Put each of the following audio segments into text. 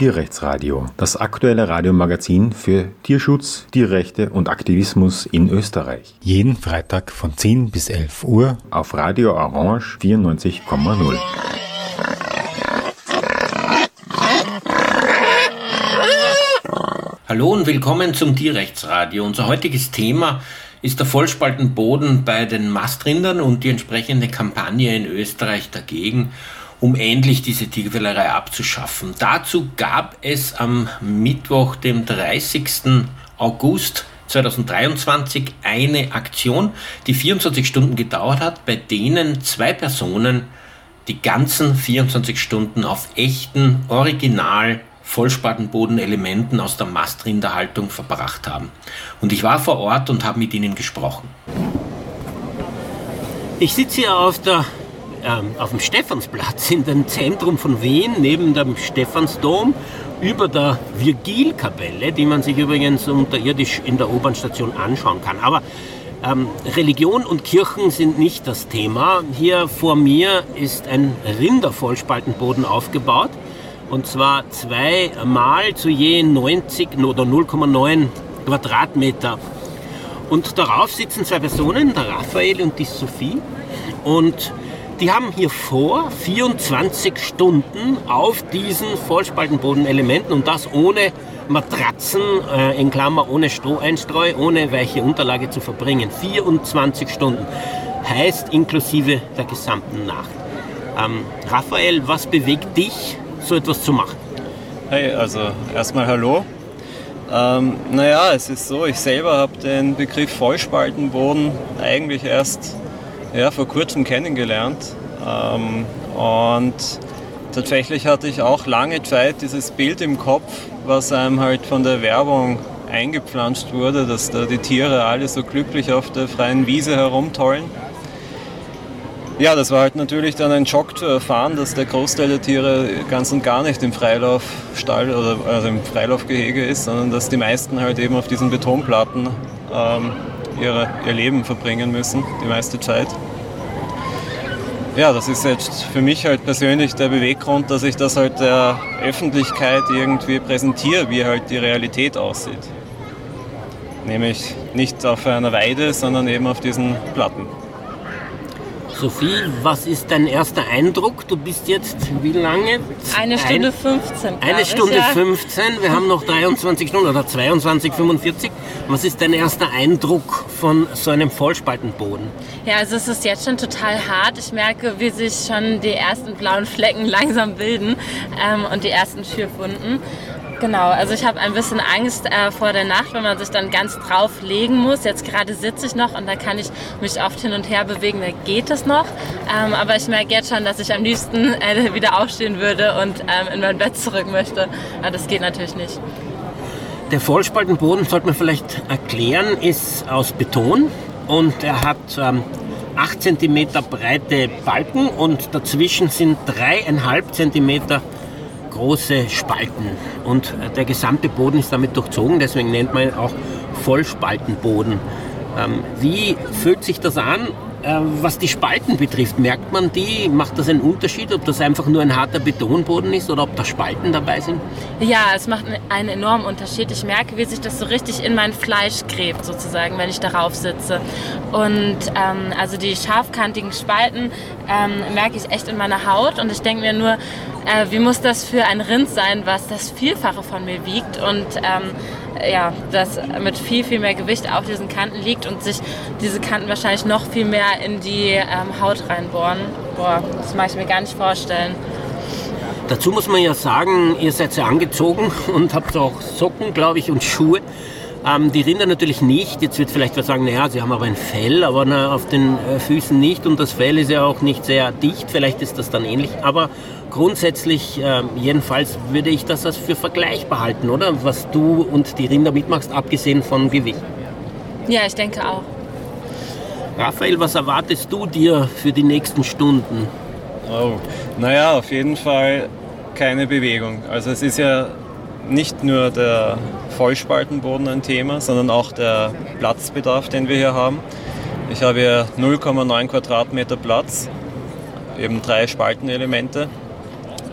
Tierrechtsradio, das aktuelle Radiomagazin für Tierschutz, Tierrechte und Aktivismus in Österreich. Jeden Freitag von 10 bis 11 Uhr auf Radio Orange 94,0. Hallo und willkommen zum Tierrechtsradio. Unser heutiges Thema ist der Vollspaltenboden bei den Mastrindern und die entsprechende Kampagne in Österreich dagegen um endlich diese Tierquälerei abzuschaffen. Dazu gab es am Mittwoch, dem 30. August 2023, eine Aktion, die 24 Stunden gedauert hat, bei denen zwei Personen die ganzen 24 Stunden auf echten, original Vollspartenbodenelementen aus der Mastrinderhaltung verbracht haben. Und ich war vor Ort und habe mit ihnen gesprochen. Ich sitze hier auf der ähm, auf dem Stephansplatz in dem Zentrum von Wien, neben dem Stephansdom, über der Virgilkapelle, die man sich übrigens unterirdisch in der U-Bahn-Station anschauen kann. Aber ähm, Religion und Kirchen sind nicht das Thema. Hier vor mir ist ein Rindervollspaltenboden aufgebaut. Und zwar zweimal zu je 90 oder 0,9 Quadratmeter. Und darauf sitzen zwei Personen, der Raphael und die Sophie. Und die haben hier vor 24 Stunden auf diesen Vollspaltenbodenelementen und das ohne Matratzen, äh, in Klammer ohne Stroheinstreu, ohne weiche Unterlage zu verbringen. 24 Stunden heißt inklusive der gesamten Nacht. Ähm, Raphael, was bewegt dich, so etwas zu machen? Hey, also erstmal hallo. Ähm, naja, es ist so, ich selber habe den Begriff Vollspaltenboden eigentlich erst ja, vor kurzem kennengelernt. Ähm, und tatsächlich hatte ich auch lange Zeit dieses Bild im Kopf, was einem halt von der Werbung eingepflanzt wurde, dass da die Tiere alle so glücklich auf der freien Wiese herumtollen. Ja, das war halt natürlich dann ein Schock zu erfahren, dass der Großteil der Tiere ganz und gar nicht im Freilaufstall oder also im Freilaufgehege ist, sondern dass die meisten halt eben auf diesen Betonplatten ähm, ihre, ihr Leben verbringen müssen, die meiste Zeit. Ja, das ist jetzt für mich halt persönlich der Beweggrund, dass ich das halt der Öffentlichkeit irgendwie präsentiere, wie halt die Realität aussieht. Nämlich nicht auf einer Weide, sondern eben auf diesen Platten. Sophie, was ist dein erster Eindruck? Du bist jetzt wie lange? Eine Stunde Ein, 15. Eine Stunde ich, ja. 15. Wir haben noch 23 Stunden oder 22, 45. Was ist dein erster Eindruck von so einem Vollspaltenboden? Ja, also es ist jetzt schon total hart. Ich merke, wie sich schon die ersten blauen Flecken langsam bilden ähm, und die ersten Schürfwunden. Genau, also ich habe ein bisschen Angst äh, vor der Nacht, wenn man sich dann ganz drauf legen muss. Jetzt gerade sitze ich noch und da kann ich mich oft hin und her bewegen, da geht es noch. Ähm, aber ich merke jetzt schon, dass ich am liebsten äh, wieder aufstehen würde und ähm, in mein Bett zurück möchte. Aber das geht natürlich nicht. Der Vollspaltenboden, sollte man vielleicht erklären, ist aus Beton und er hat ähm, 8 cm breite Balken und dazwischen sind 3,5 cm große Spalten und der gesamte Boden ist damit durchzogen, deswegen nennt man ihn auch Vollspaltenboden. Ähm, wie fühlt sich das an? Äh, was die Spalten betrifft, merkt man die? Macht das einen Unterschied, ob das einfach nur ein harter Betonboden ist oder ob da Spalten dabei sind? Ja, es macht einen enormen Unterschied. Ich merke, wie sich das so richtig in mein Fleisch gräbt, sozusagen, wenn ich darauf sitze. Und ähm, also die scharfkantigen Spalten ähm, merke ich echt in meiner Haut und ich denke mir nur, äh, wie muss das für ein Rind sein, was das Vielfache von mir wiegt und ähm, ja, das mit viel, viel mehr Gewicht auf diesen Kanten liegt und sich diese Kanten wahrscheinlich noch viel mehr in die ähm, Haut reinbohren. Boah, das mag ich mir gar nicht vorstellen. Dazu muss man ja sagen, ihr seid ja angezogen und habt auch Socken, glaube ich, und Schuhe. Ähm, die Rinder natürlich nicht. Jetzt wird vielleicht was sagen, naja, sie haben aber ein Fell, aber na, auf den äh, Füßen nicht und das Fell ist ja auch nicht sehr dicht. Vielleicht ist das dann ähnlich. Aber grundsätzlich, äh, jedenfalls würde ich das als für vergleichbar halten, oder? Was du und die Rinder mitmachst, abgesehen von Gewicht. Ja, ich denke auch. Raphael, was erwartest du dir für die nächsten Stunden? Oh, naja, auf jeden Fall keine Bewegung. Also es ist ja nicht nur der Vollspaltenboden ein Thema, sondern auch der Platzbedarf, den wir hier haben. Ich habe hier 0,9 Quadratmeter Platz, eben drei Spaltenelemente.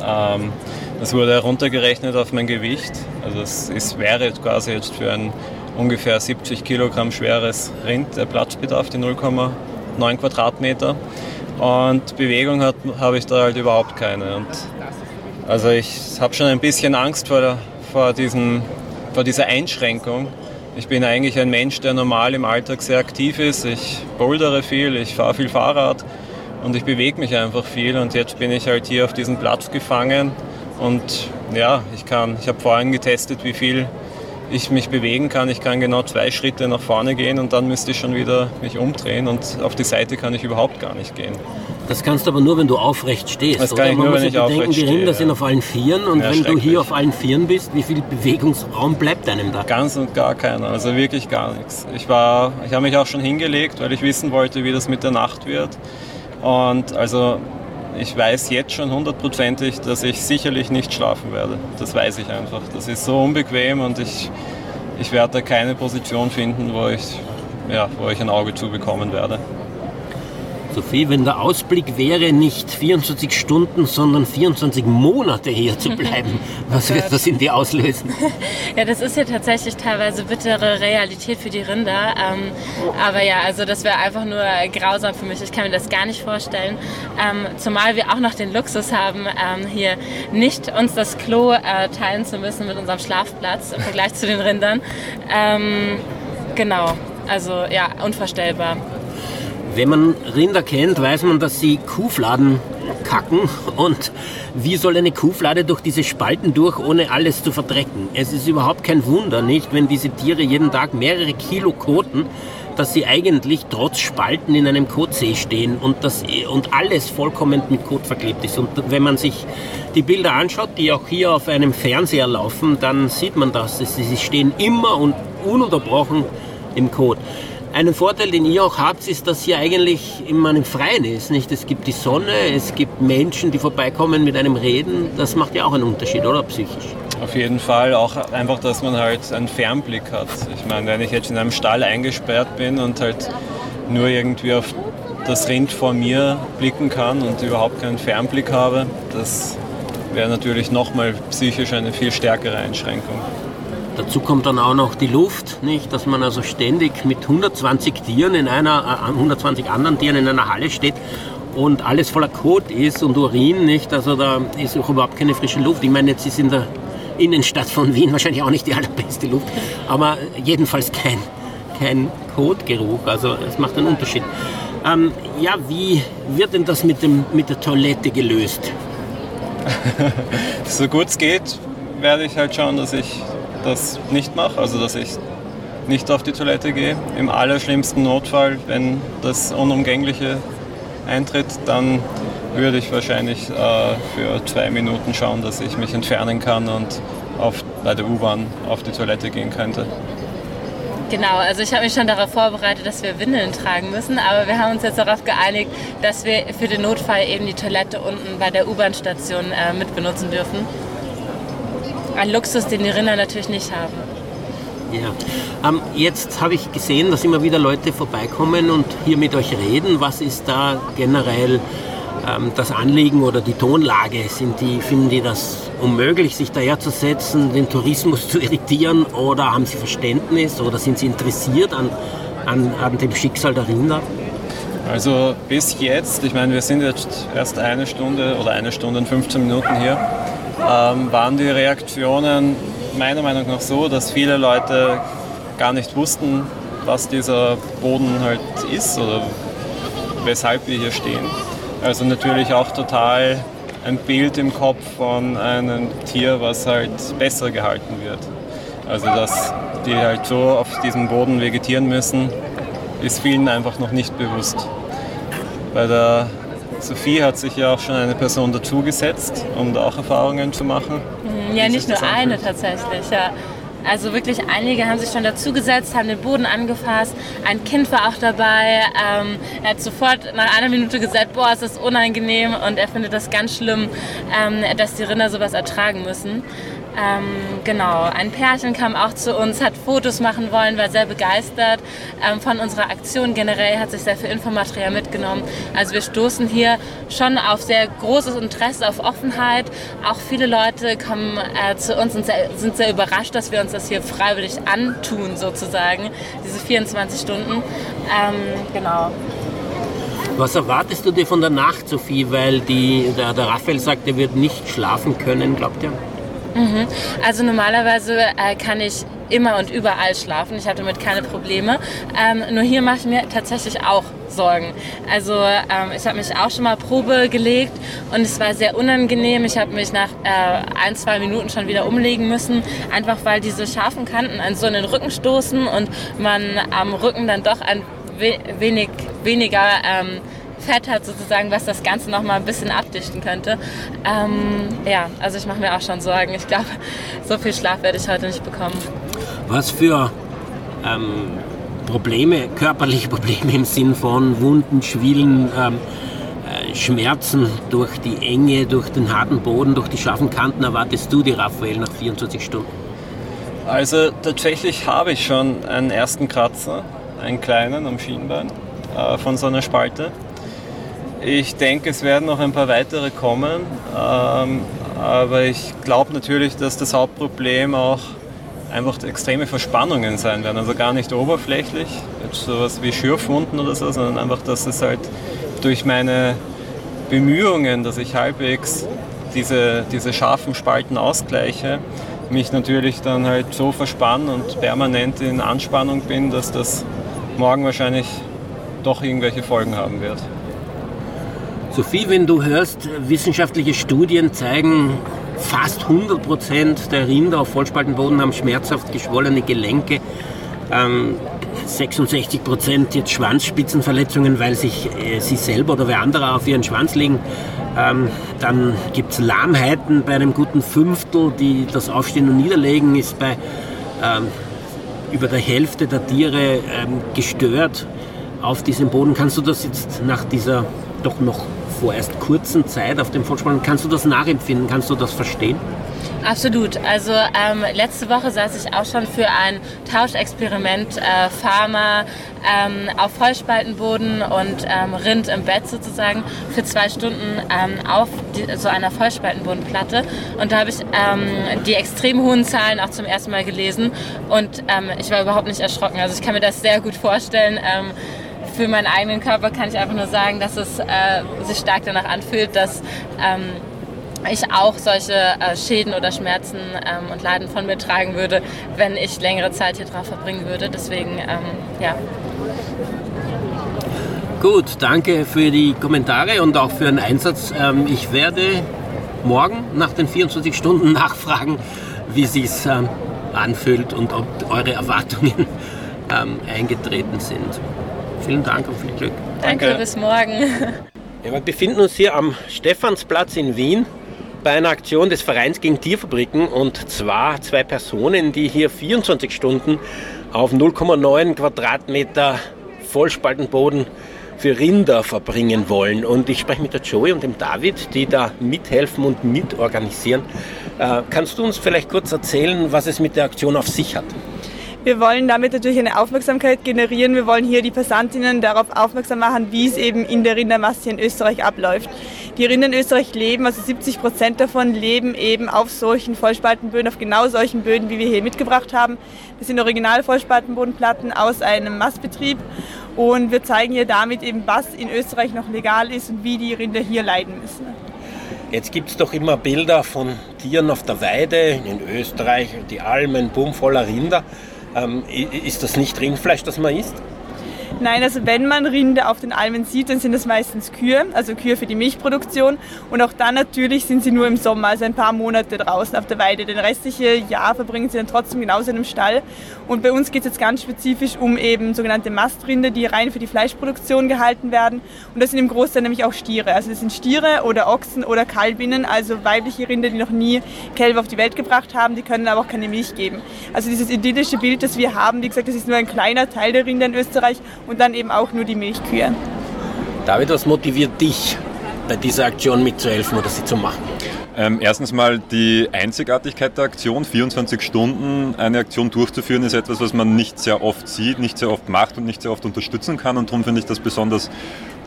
Ähm, Das wurde heruntergerechnet auf mein Gewicht. Also es ist, wäre quasi jetzt für ein ungefähr 70 Kilogramm schweres Rind der Platzbedarf, die 0,9 Quadratmeter. Und Bewegung habe ich da halt überhaupt keine. Und also ich habe schon ein bisschen Angst vor, der, vor, diesem, vor dieser Einschränkung. Ich bin eigentlich ein Mensch, der normal im Alltag sehr aktiv ist. Ich bouldere viel, ich fahre viel Fahrrad und ich bewege mich einfach viel. Und jetzt bin ich halt hier auf diesem Platz gefangen. Und ja, ich kann, ich habe vorhin getestet, wie viel ich mich bewegen kann. Ich kann genau zwei Schritte nach vorne gehen und dann müsste ich schon wieder mich umdrehen und auf die Seite kann ich überhaupt gar nicht gehen. Das kannst du aber nur, wenn du aufrecht stehst. Das kann oder? ich nur, wenn ich bedenken, aufrecht stehe. Die Rinder ja. sind auf allen Vieren und ja, wenn du hier auf allen Vieren bist, wie viel Bewegungsraum bleibt einem da? Ganz und gar keiner, also wirklich gar nichts. Ich, war, ich habe mich auch schon hingelegt, weil ich wissen wollte, wie das mit der Nacht wird. Und also ich weiß jetzt schon hundertprozentig, dass ich sicherlich nicht schlafen werde. Das weiß ich einfach. Das ist so unbequem und ich, ich werde da keine Position finden, wo ich, ja, wo ich ein Auge zubekommen werde. Sophie, wenn der Ausblick wäre, nicht 24 Stunden, sondern 24 Monate hier zu bleiben, was wird das in dir auslösen? Ja, das ist ja tatsächlich teilweise bittere Realität für die Rinder. Ähm, aber ja, also das wäre einfach nur grausam für mich. Ich kann mir das gar nicht vorstellen. Ähm, zumal wir auch noch den Luxus haben, ähm, hier nicht uns das Klo äh, teilen zu müssen mit unserem Schlafplatz im Vergleich zu den Rindern. Ähm, genau, also ja, unvorstellbar. Wenn man Rinder kennt, weiß man, dass sie Kuhfladen kacken. Und wie soll eine Kuhflade durch diese Spalten durch, ohne alles zu verdrecken? Es ist überhaupt kein Wunder, nicht, wenn diese Tiere jeden Tag mehrere Kilo koten, dass sie eigentlich trotz Spalten in einem Kotsee stehen und, das, und alles vollkommen mit Kot verklebt ist. Und wenn man sich die Bilder anschaut, die auch hier auf einem Fernseher laufen, dann sieht man das. Sie stehen immer und ununterbrochen im Kot. Einen Vorteil, den ihr auch habt, ist, dass hier eigentlich immer im Freien ist. Nicht? Es gibt die Sonne, es gibt Menschen, die vorbeikommen mit einem reden. Das macht ja auch einen Unterschied, oder psychisch? Auf jeden Fall, auch einfach, dass man halt einen Fernblick hat. Ich meine, wenn ich jetzt in einem Stall eingesperrt bin und halt nur irgendwie auf das Rind vor mir blicken kann und überhaupt keinen Fernblick habe, das wäre natürlich nochmal psychisch eine viel stärkere Einschränkung. Dazu kommt dann auch noch die Luft, nicht? dass man also ständig mit 120 Tieren in einer, äh, 120 anderen Tieren in einer Halle steht und alles voller Kot ist und Urin, nicht? Also da ist auch überhaupt keine frische Luft. Ich meine, jetzt ist in der Innenstadt von Wien wahrscheinlich auch nicht die allerbeste Luft, aber jedenfalls kein, kein Kotgeruch. Also es macht einen Unterschied. Ähm, ja, wie wird denn das mit, dem, mit der Toilette gelöst? so gut es geht, werde ich halt schauen, dass ich das nicht mache, also dass ich nicht auf die Toilette gehe. Im allerschlimmsten Notfall, wenn das Unumgängliche eintritt, dann würde ich wahrscheinlich äh, für zwei Minuten schauen, dass ich mich entfernen kann und auf, bei der U-Bahn auf die Toilette gehen könnte. Genau, also ich habe mich schon darauf vorbereitet, dass wir Windeln tragen müssen, aber wir haben uns jetzt darauf geeinigt, dass wir für den Notfall eben die Toilette unten bei der U-Bahn-Station äh, mit benutzen dürfen. Ein Luxus, den die Rinder natürlich nicht haben. Ja. Ähm, jetzt habe ich gesehen, dass immer wieder Leute vorbeikommen und hier mit euch reden. Was ist da generell ähm, das Anliegen oder die Tonlage? Sind die, finden die das unmöglich, sich daherzusetzen, den Tourismus zu irritieren oder haben sie Verständnis oder sind sie interessiert an, an, an dem Schicksal der Rinder? Also bis jetzt, ich meine, wir sind jetzt erst eine Stunde oder eine Stunde und 15 Minuten hier ähm, waren die Reaktionen meiner Meinung nach so, dass viele Leute gar nicht wussten, was dieser Boden halt ist oder weshalb wir hier stehen. Also natürlich auch total ein Bild im Kopf von einem Tier, was halt besser gehalten wird. Also dass die halt so auf diesem Boden vegetieren müssen, ist vielen einfach noch nicht bewusst. Bei der Sophie hat sich ja auch schon eine Person dazugesetzt, um da auch Erfahrungen zu machen. Mhm, ja, nicht nur eine tatsächlich. Ja. Also wirklich einige haben sich schon dazugesetzt, haben den Boden angefasst. Ein Kind war auch dabei. Ähm, er hat sofort nach einer Minute gesagt, boah, es ist unangenehm und er findet das ganz schlimm, ähm, dass die Rinder sowas ertragen müssen. Ähm, genau, ein Pärchen kam auch zu uns, hat Fotos machen wollen, war sehr begeistert ähm, von unserer Aktion. Generell hat sich sehr viel Infomaterial mitgenommen. Also wir stoßen hier schon auf sehr großes Interesse, auf Offenheit. Auch viele Leute kommen äh, zu uns und sehr, sind sehr überrascht, dass wir uns das hier freiwillig antun, sozusagen, diese 24 Stunden. Ähm, genau. Was erwartest du dir von der Nacht, Sophie? Weil die, der, der Raphael sagt, er wird nicht schlafen können, glaubt ihr? Mhm. Also normalerweise äh, kann ich immer und überall schlafen. Ich hatte damit keine Probleme. Ähm, nur hier mache ich mir tatsächlich auch Sorgen. Also ähm, ich habe mich auch schon mal Probe gelegt und es war sehr unangenehm. Ich habe mich nach äh, ein, zwei Minuten schon wieder umlegen müssen, einfach weil diese scharfen Kanten an so einen Rücken stoßen und man am Rücken dann doch ein wenig weniger ähm, Fett hat sozusagen, was das Ganze noch mal ein bisschen abdichten könnte. Ähm, ja, also ich mache mir auch schon Sorgen. Ich glaube, so viel Schlaf werde ich heute nicht bekommen. Was für ähm, Probleme, körperliche Probleme im Sinn von Wunden, Schwillen, ähm, äh, Schmerzen durch die Enge, durch den harten Boden, durch die scharfen Kanten erwartest du die Raphael nach 24 Stunden? Also tatsächlich habe ich schon einen ersten Kratzer, einen kleinen am Schienbein äh, von so einer Spalte. Ich denke, es werden noch ein paar weitere kommen, ähm, aber ich glaube natürlich, dass das Hauptproblem auch einfach extreme Verspannungen sein werden. Also gar nicht oberflächlich, jetzt sowas wie Schürfwunden oder so, sondern einfach, dass es halt durch meine Bemühungen, dass ich halbwegs diese, diese scharfen Spalten ausgleiche, mich natürlich dann halt so verspannen und permanent in Anspannung bin, dass das morgen wahrscheinlich doch irgendwelche Folgen haben wird. Sophie, wenn du hörst, wissenschaftliche Studien zeigen, fast 100 Prozent der Rinder auf Vollspaltenboden haben schmerzhaft geschwollene Gelenke. Ähm, 66 Prozent jetzt Schwanzspitzenverletzungen, weil sich äh, sie selber oder wer andere auf ihren Schwanz legen. Ähm, dann gibt es Lahmheiten bei einem guten Fünftel, die das Aufstehen und Niederlegen ist bei ähm, über der Hälfte der Tiere ähm, gestört auf diesem Boden. Kannst du das jetzt nach dieser doch noch vorerst kurzen Zeit auf dem Vollspann, kannst du das nachempfinden? Kannst du das verstehen? Absolut. Also ähm, letzte Woche saß ich auch schon für ein Tauschexperiment äh, Pharma ähm, auf Vollspaltenboden und ähm, Rind im Bett sozusagen für zwei Stunden ähm, auf die, so einer Vollspaltenbodenplatte. Und da habe ich ähm, die extrem hohen Zahlen auch zum ersten Mal gelesen und ähm, ich war überhaupt nicht erschrocken. Also ich kann mir das sehr gut vorstellen für meinen eigenen Körper kann ich einfach nur sagen, dass es äh, sich stark danach anfühlt, dass ähm, ich auch solche äh, Schäden oder Schmerzen ähm, und Leiden von mir tragen würde, wenn ich längere Zeit hier drauf verbringen würde. Deswegen, ähm, ja. Gut, danke für die Kommentare und auch für den Einsatz. Ähm, ich werde morgen nach den 24 Stunden nachfragen, wie es ähm, anfühlt und ob eure Erwartungen ähm, eingetreten sind. Vielen Dank und viel Glück. Danke, Danke. bis morgen. Ja, wir befinden uns hier am Stephansplatz in Wien bei einer Aktion des Vereins gegen Tierfabriken und zwar zwei Personen, die hier 24 Stunden auf 0,9 Quadratmeter Vollspaltenboden für Rinder verbringen wollen. Und ich spreche mit der Joey und dem David, die da mithelfen und mitorganisieren. Äh, kannst du uns vielleicht kurz erzählen, was es mit der Aktion auf sich hat? Wir wollen damit natürlich eine Aufmerksamkeit generieren. Wir wollen hier die Passantinnen darauf aufmerksam machen, wie es eben in der Rindermasse in Österreich abläuft. Die Rinder in Österreich leben, also 70 Prozent davon leben eben auf solchen Vollspaltenböden, auf genau solchen Böden, wie wir hier mitgebracht haben. Das sind original Vollspaltenbodenplatten aus einem Mastbetrieb und wir zeigen hier damit eben, was in Österreich noch legal ist und wie die Rinder hier leiden müssen. Jetzt gibt es doch immer Bilder von Tieren auf der Weide in Österreich, die Almen, Bumm voller Rinder. Ähm, ist das nicht Rindfleisch, das man isst? Nein, also wenn man Rinde auf den Almen sieht, dann sind das meistens Kühe, also Kühe für die Milchproduktion. Und auch dann natürlich sind sie nur im Sommer, also ein paar Monate draußen auf der Weide. Den restlichen Jahr verbringen sie dann trotzdem genauso in einem Stall. Und bei uns geht es jetzt ganz spezifisch um eben sogenannte Mastrinde, die rein für die Fleischproduktion gehalten werden. Und das sind im Großteil nämlich auch Stiere. Also das sind Stiere oder Ochsen oder Kalbinnen, also weibliche Rinder, die noch nie Kälber auf die Welt gebracht haben, die können aber auch keine Milch geben. Also dieses idyllische Bild, das wir haben, wie gesagt, das ist nur ein kleiner Teil der Rinder in Österreich und dann eben auch nur die Milchkühe. David, was motiviert dich, bei dieser Aktion mitzuhelfen oder sie zu machen? Ähm, erstens mal die Einzigartigkeit der Aktion. 24 Stunden eine Aktion durchzuführen ist etwas, was man nicht sehr oft sieht, nicht sehr oft macht und nicht sehr oft unterstützen kann. Und darum finde ich das besonders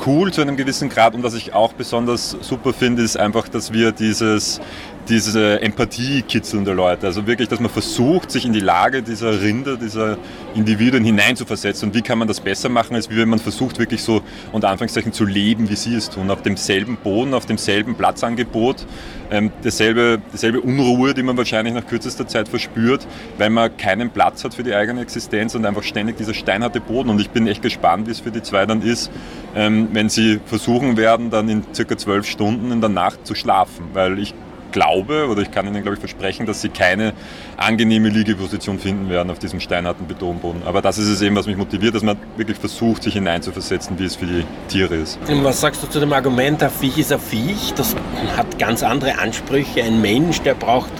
cool zu einem gewissen Grad. Und was ich auch besonders super finde, ist einfach, dass wir dieses diese Empathie kitzeln der Leute. Also wirklich, dass man versucht, sich in die Lage dieser Rinder, dieser Individuen hineinzuversetzen. Und wie kann man das besser machen, als wie wenn man versucht, wirklich so unter Anführungszeichen zu leben, wie sie es tun. Auf demselben Boden, auf demselben Platzangebot, ähm, dieselbe, dieselbe Unruhe, die man wahrscheinlich nach kürzester Zeit verspürt, weil man keinen Platz hat für die eigene Existenz und einfach ständig dieser steinharte Boden. Und ich bin echt gespannt, wie es für die zwei dann ist, ähm, wenn sie versuchen werden, dann in circa zwölf Stunden in der Nacht zu schlafen. Weil ich glaube oder ich kann Ihnen, glaube ich, versprechen, dass Sie keine angenehme Liegeposition finden werden auf diesem steinharten Betonboden. Aber das ist es eben, was mich motiviert, dass man wirklich versucht, sich hineinzuversetzen, wie es für die Tiere ist. Was sagst du zu dem Argument, ein Viech ist ein Viech? Das hat ganz andere Ansprüche. Ein Mensch, der braucht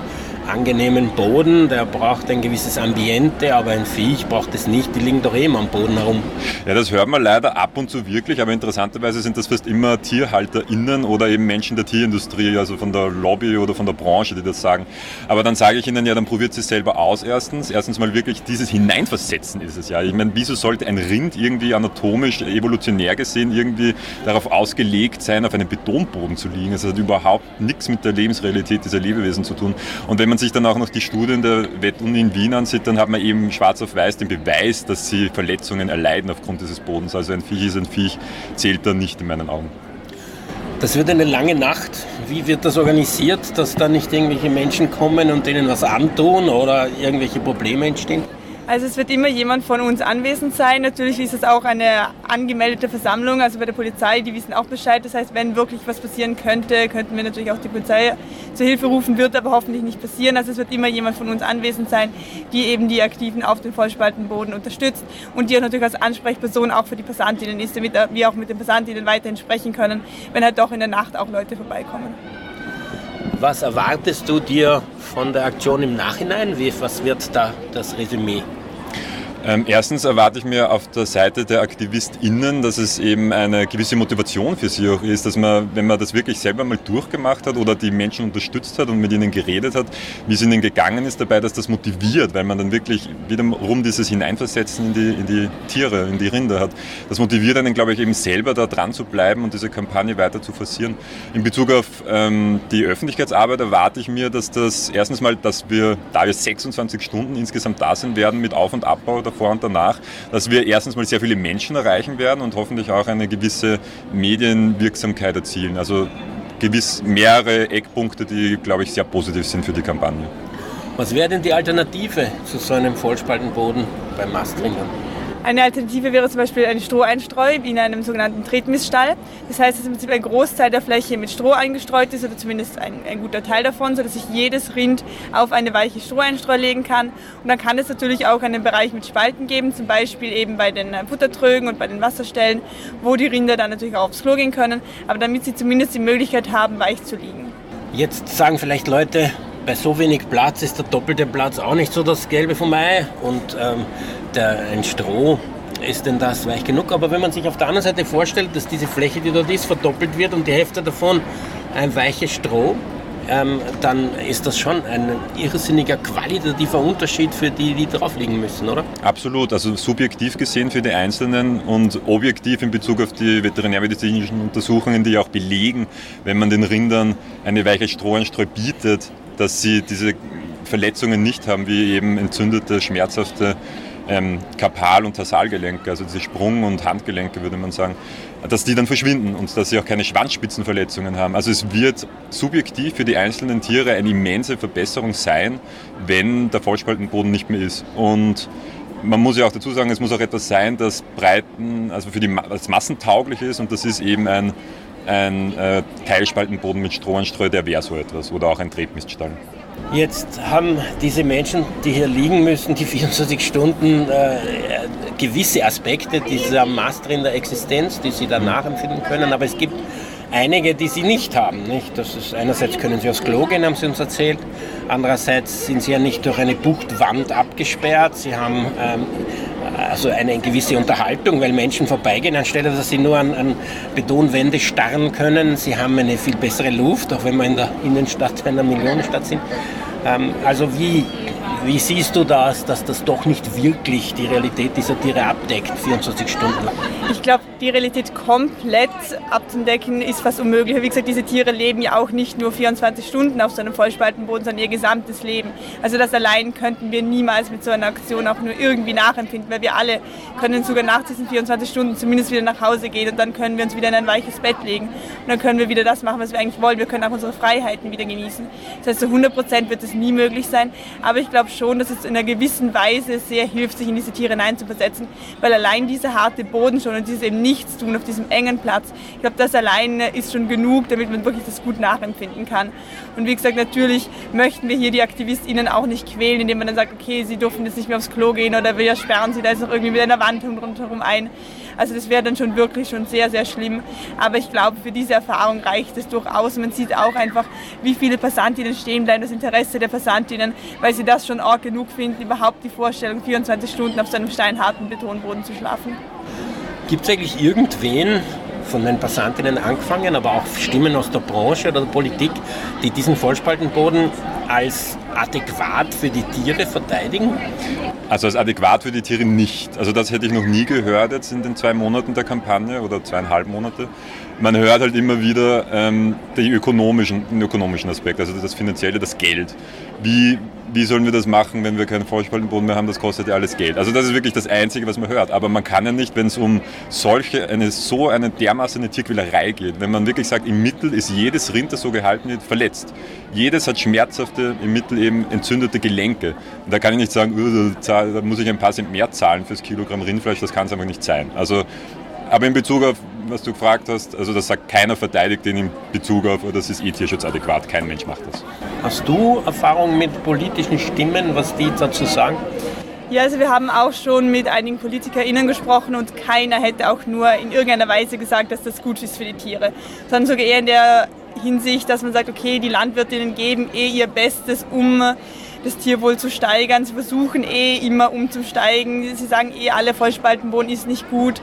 angenehmen Boden, der braucht ein gewisses Ambiente, aber ein Viech braucht es nicht, die liegen doch eben am Boden herum. Ja, das hört man leider ab und zu wirklich, aber interessanterweise sind das fast immer TierhalterInnen oder eben Menschen der Tierindustrie, also von der Lobby oder von der Branche, die das sagen. Aber dann sage ich ihnen ja, dann probiert es selber aus erstens. Erstens mal wirklich dieses Hineinversetzen ist es ja. Ich meine, wieso sollte ein Rind irgendwie anatomisch, evolutionär gesehen irgendwie darauf ausgelegt sein, auf einem Betonboden zu liegen? Es hat überhaupt nichts mit der Lebensrealität dieser Lebewesen zu tun. Und wenn man sich dann auch noch die Studien der Wettuni in Wien ansieht, dann hat man eben schwarz auf weiß den Beweis, dass sie Verletzungen erleiden aufgrund dieses Bodens. Also ein Viech ist ein Viech, zählt da nicht in meinen Augen. Das wird eine lange Nacht. Wie wird das organisiert, dass da nicht irgendwelche Menschen kommen und denen was antun oder irgendwelche Probleme entstehen? Also es wird immer jemand von uns anwesend sein. Natürlich ist es auch eine angemeldete Versammlung, also bei der Polizei, die wissen auch Bescheid. Das heißt, wenn wirklich was passieren könnte, könnten wir natürlich auch die Polizei zur Hilfe rufen, wird aber hoffentlich nicht passieren. Also es wird immer jemand von uns anwesend sein, die eben die Aktiven auf dem Vollspaltenboden unterstützt und die auch natürlich als Ansprechperson auch für die Passantinnen ist, damit wir auch mit den Passantinnen weiterhin sprechen können, wenn halt doch in der Nacht auch Leute vorbeikommen. Was erwartest du dir von der Aktion im Nachhinein? Wie, was wird da das Resümee? Ähm, erstens erwarte ich mir auf der Seite der AktivistInnen, dass es eben eine gewisse Motivation für sie auch ist, dass man, wenn man das wirklich selber mal durchgemacht hat oder die Menschen unterstützt hat und mit ihnen geredet hat, wie es ihnen gegangen ist dabei, dass das motiviert, weil man dann wirklich wiederum dieses Hineinversetzen in die, in die Tiere, in die Rinder hat. Das motiviert einen, glaube ich, eben selber da dran zu bleiben und diese Kampagne weiter zu forcieren. In Bezug auf ähm, die Öffentlichkeitsarbeit erwarte ich mir, dass das erstens mal, dass wir, da wir 26 Stunden insgesamt da sind werden mit Auf- und Abbau davor und danach, dass wir erstens mal sehr viele Menschen erreichen werden und hoffentlich auch eine gewisse Medienwirksamkeit erzielen. Also gewiss mehrere Eckpunkte, die, glaube ich, sehr positiv sind für die Kampagne. Was wäre denn die Alternative zu so einem Vollspaltenboden beim Mastringern? Eine Alternative wäre zum Beispiel ein Stroheinstreu in einem sogenannten Tretmiststall. Das heißt, dass im Prinzip ein Großteil der Fläche mit Stroh eingestreut ist oder zumindest ein, ein guter Teil davon, sodass sich jedes Rind auf eine weiche Stroheinstreu legen kann. Und dann kann es natürlich auch einen Bereich mit Spalten geben, zum Beispiel eben bei den Futtertrögen und bei den Wasserstellen, wo die Rinder dann natürlich auch aufs Klo gehen können, aber damit sie zumindest die Möglichkeit haben, weich zu liegen. Jetzt sagen vielleicht Leute, bei so wenig Platz ist der doppelte Platz auch nicht so das Gelbe vom Ei und ähm, der, ein Stroh ist denn das weich genug? Aber wenn man sich auf der anderen Seite vorstellt, dass diese Fläche, die dort ist, verdoppelt wird und die Hälfte davon ein weiches Stroh, ähm, dann ist das schon ein irrsinniger qualitativer Unterschied für die, die drauf liegen müssen, oder? Absolut, also subjektiv gesehen für die Einzelnen und objektiv in Bezug auf die veterinärmedizinischen Untersuchungen, die auch belegen, wenn man den Rindern eine weiche Stroheinstreu bietet, dass sie diese Verletzungen nicht haben, wie eben entzündete, schmerzhafte ähm, Kapal- und Tarsalgelenke, also diese Sprung- und Handgelenke, würde man sagen, dass die dann verschwinden und dass sie auch keine Schwanzspitzenverletzungen haben. Also es wird subjektiv für die einzelnen Tiere eine immense Verbesserung sein, wenn der Vollspaltenboden nicht mehr ist. Und man muss ja auch dazu sagen, es muss auch etwas sein, das breiten, also für die massentauglich ist und das ist eben ein, ein äh, Teilspaltenboden mit Strohanstreu, der wäre so etwas oder auch ein Tretmiststall. Jetzt haben diese Menschen, die hier liegen müssen, die 24 Stunden, äh, gewisse Aspekte dieser Master in der Existenz, die sie dann nachempfinden können, aber es gibt einige, die sie nicht haben. Nicht? Das ist, einerseits können sie aufs Klo gehen, haben sie uns erzählt, andererseits sind sie ja nicht durch eine Buchtwand abgesperrt, sie haben ähm, also eine gewisse Unterhaltung, weil Menschen vorbeigehen, anstelle dass sie nur an, an Betonwände starren können. Sie haben eine viel bessere Luft, auch wenn wir in der Innenstadt einer Millionenstadt sind. Ähm, also wie wie siehst du das, dass das doch nicht wirklich die Realität dieser Tiere abdeckt, 24 Stunden? Ich glaube, die Realität komplett abzudecken ist fast unmöglich. Wie gesagt, diese Tiere leben ja auch nicht nur 24 Stunden auf so einem Vollspaltenboden, sondern ihr gesamtes Leben. Also das allein könnten wir niemals mit so einer Aktion auch nur irgendwie nachempfinden, weil wir alle können sogar nach diesen 24 Stunden zumindest wieder nach Hause gehen und dann können wir uns wieder in ein weiches Bett legen und dann können wir wieder das machen, was wir eigentlich wollen. Wir können auch unsere Freiheiten wieder genießen. Das heißt, zu 100 Prozent wird es nie möglich sein, aber ich glaube schon, dass es in einer gewissen Weise sehr hilft, sich in diese Tiere hineinzuversetzen, weil allein dieser harte Boden schon und dieses eben Nichtstun auf diesem engen Platz, ich glaube, das alleine ist schon genug, damit man wirklich das gut nachempfinden kann. Und wie gesagt, natürlich möchten wir hier die AktivistInnen auch nicht quälen, indem man dann sagt, okay, sie dürfen jetzt nicht mehr aufs Klo gehen oder wir sperren sie da jetzt noch irgendwie mit einer Wand rundherum ein. Also das wäre dann schon wirklich schon sehr, sehr schlimm. Aber ich glaube, für diese Erfahrung reicht es durchaus. Man sieht auch einfach, wie viele Passantinnen stehen bleiben, das Interesse der Passantinnen, weil sie das schon arg genug finden, überhaupt die Vorstellung, 24 Stunden auf so einem steinharten Betonboden zu schlafen. Gibt es eigentlich irgendwen, von den Passantinnen angefangen, aber auch Stimmen aus der Branche oder der Politik, die diesen Vollspaltenboden als adäquat für die Tiere verteidigen? Also als adäquat für die Tiere nicht. Also das hätte ich noch nie gehört jetzt in den zwei Monaten der Kampagne oder zweieinhalb Monate. Man hört halt immer wieder ähm, die ökonomischen, den ökonomischen Aspekt, also das Finanzielle, das Geld. Wie, wie sollen wir das machen, wenn wir keinen Vollspaltenboden mehr haben? Das kostet ja alles Geld. Also das ist wirklich das Einzige, was man hört. Aber man kann ja nicht, wenn es um solche, eine so eine dermaßen Tierquälerei geht, wenn man wirklich sagt, im Mittel ist jedes Rind, das so gehalten wird, verletzt. Jedes hat schmerzhafte, im Mittel eben entzündete Gelenke. Und da kann ich nicht sagen, da muss ich ein paar Cent mehr zahlen fürs Kilogramm Rindfleisch, das kann es einfach nicht sein. Also, aber in Bezug auf was du gefragt hast, also das sagt keiner verteidigt den in Bezug auf, das ist eh tierschutzadäquat, kein Mensch macht das. Hast du Erfahrung mit politischen Stimmen, was die dazu sagen? Ja, also wir haben auch schon mit einigen PolitikerInnen gesprochen und keiner hätte auch nur in irgendeiner Weise gesagt, dass das gut ist für die Tiere, sondern sogar eher in der Hinsicht, dass man sagt, okay, die Landwirtinnen geben eh ihr Bestes, um das Tierwohl zu steigern. Sie versuchen eh immer umzusteigen. Sie sagen eh, alle Vollspaltenboden ist nicht gut.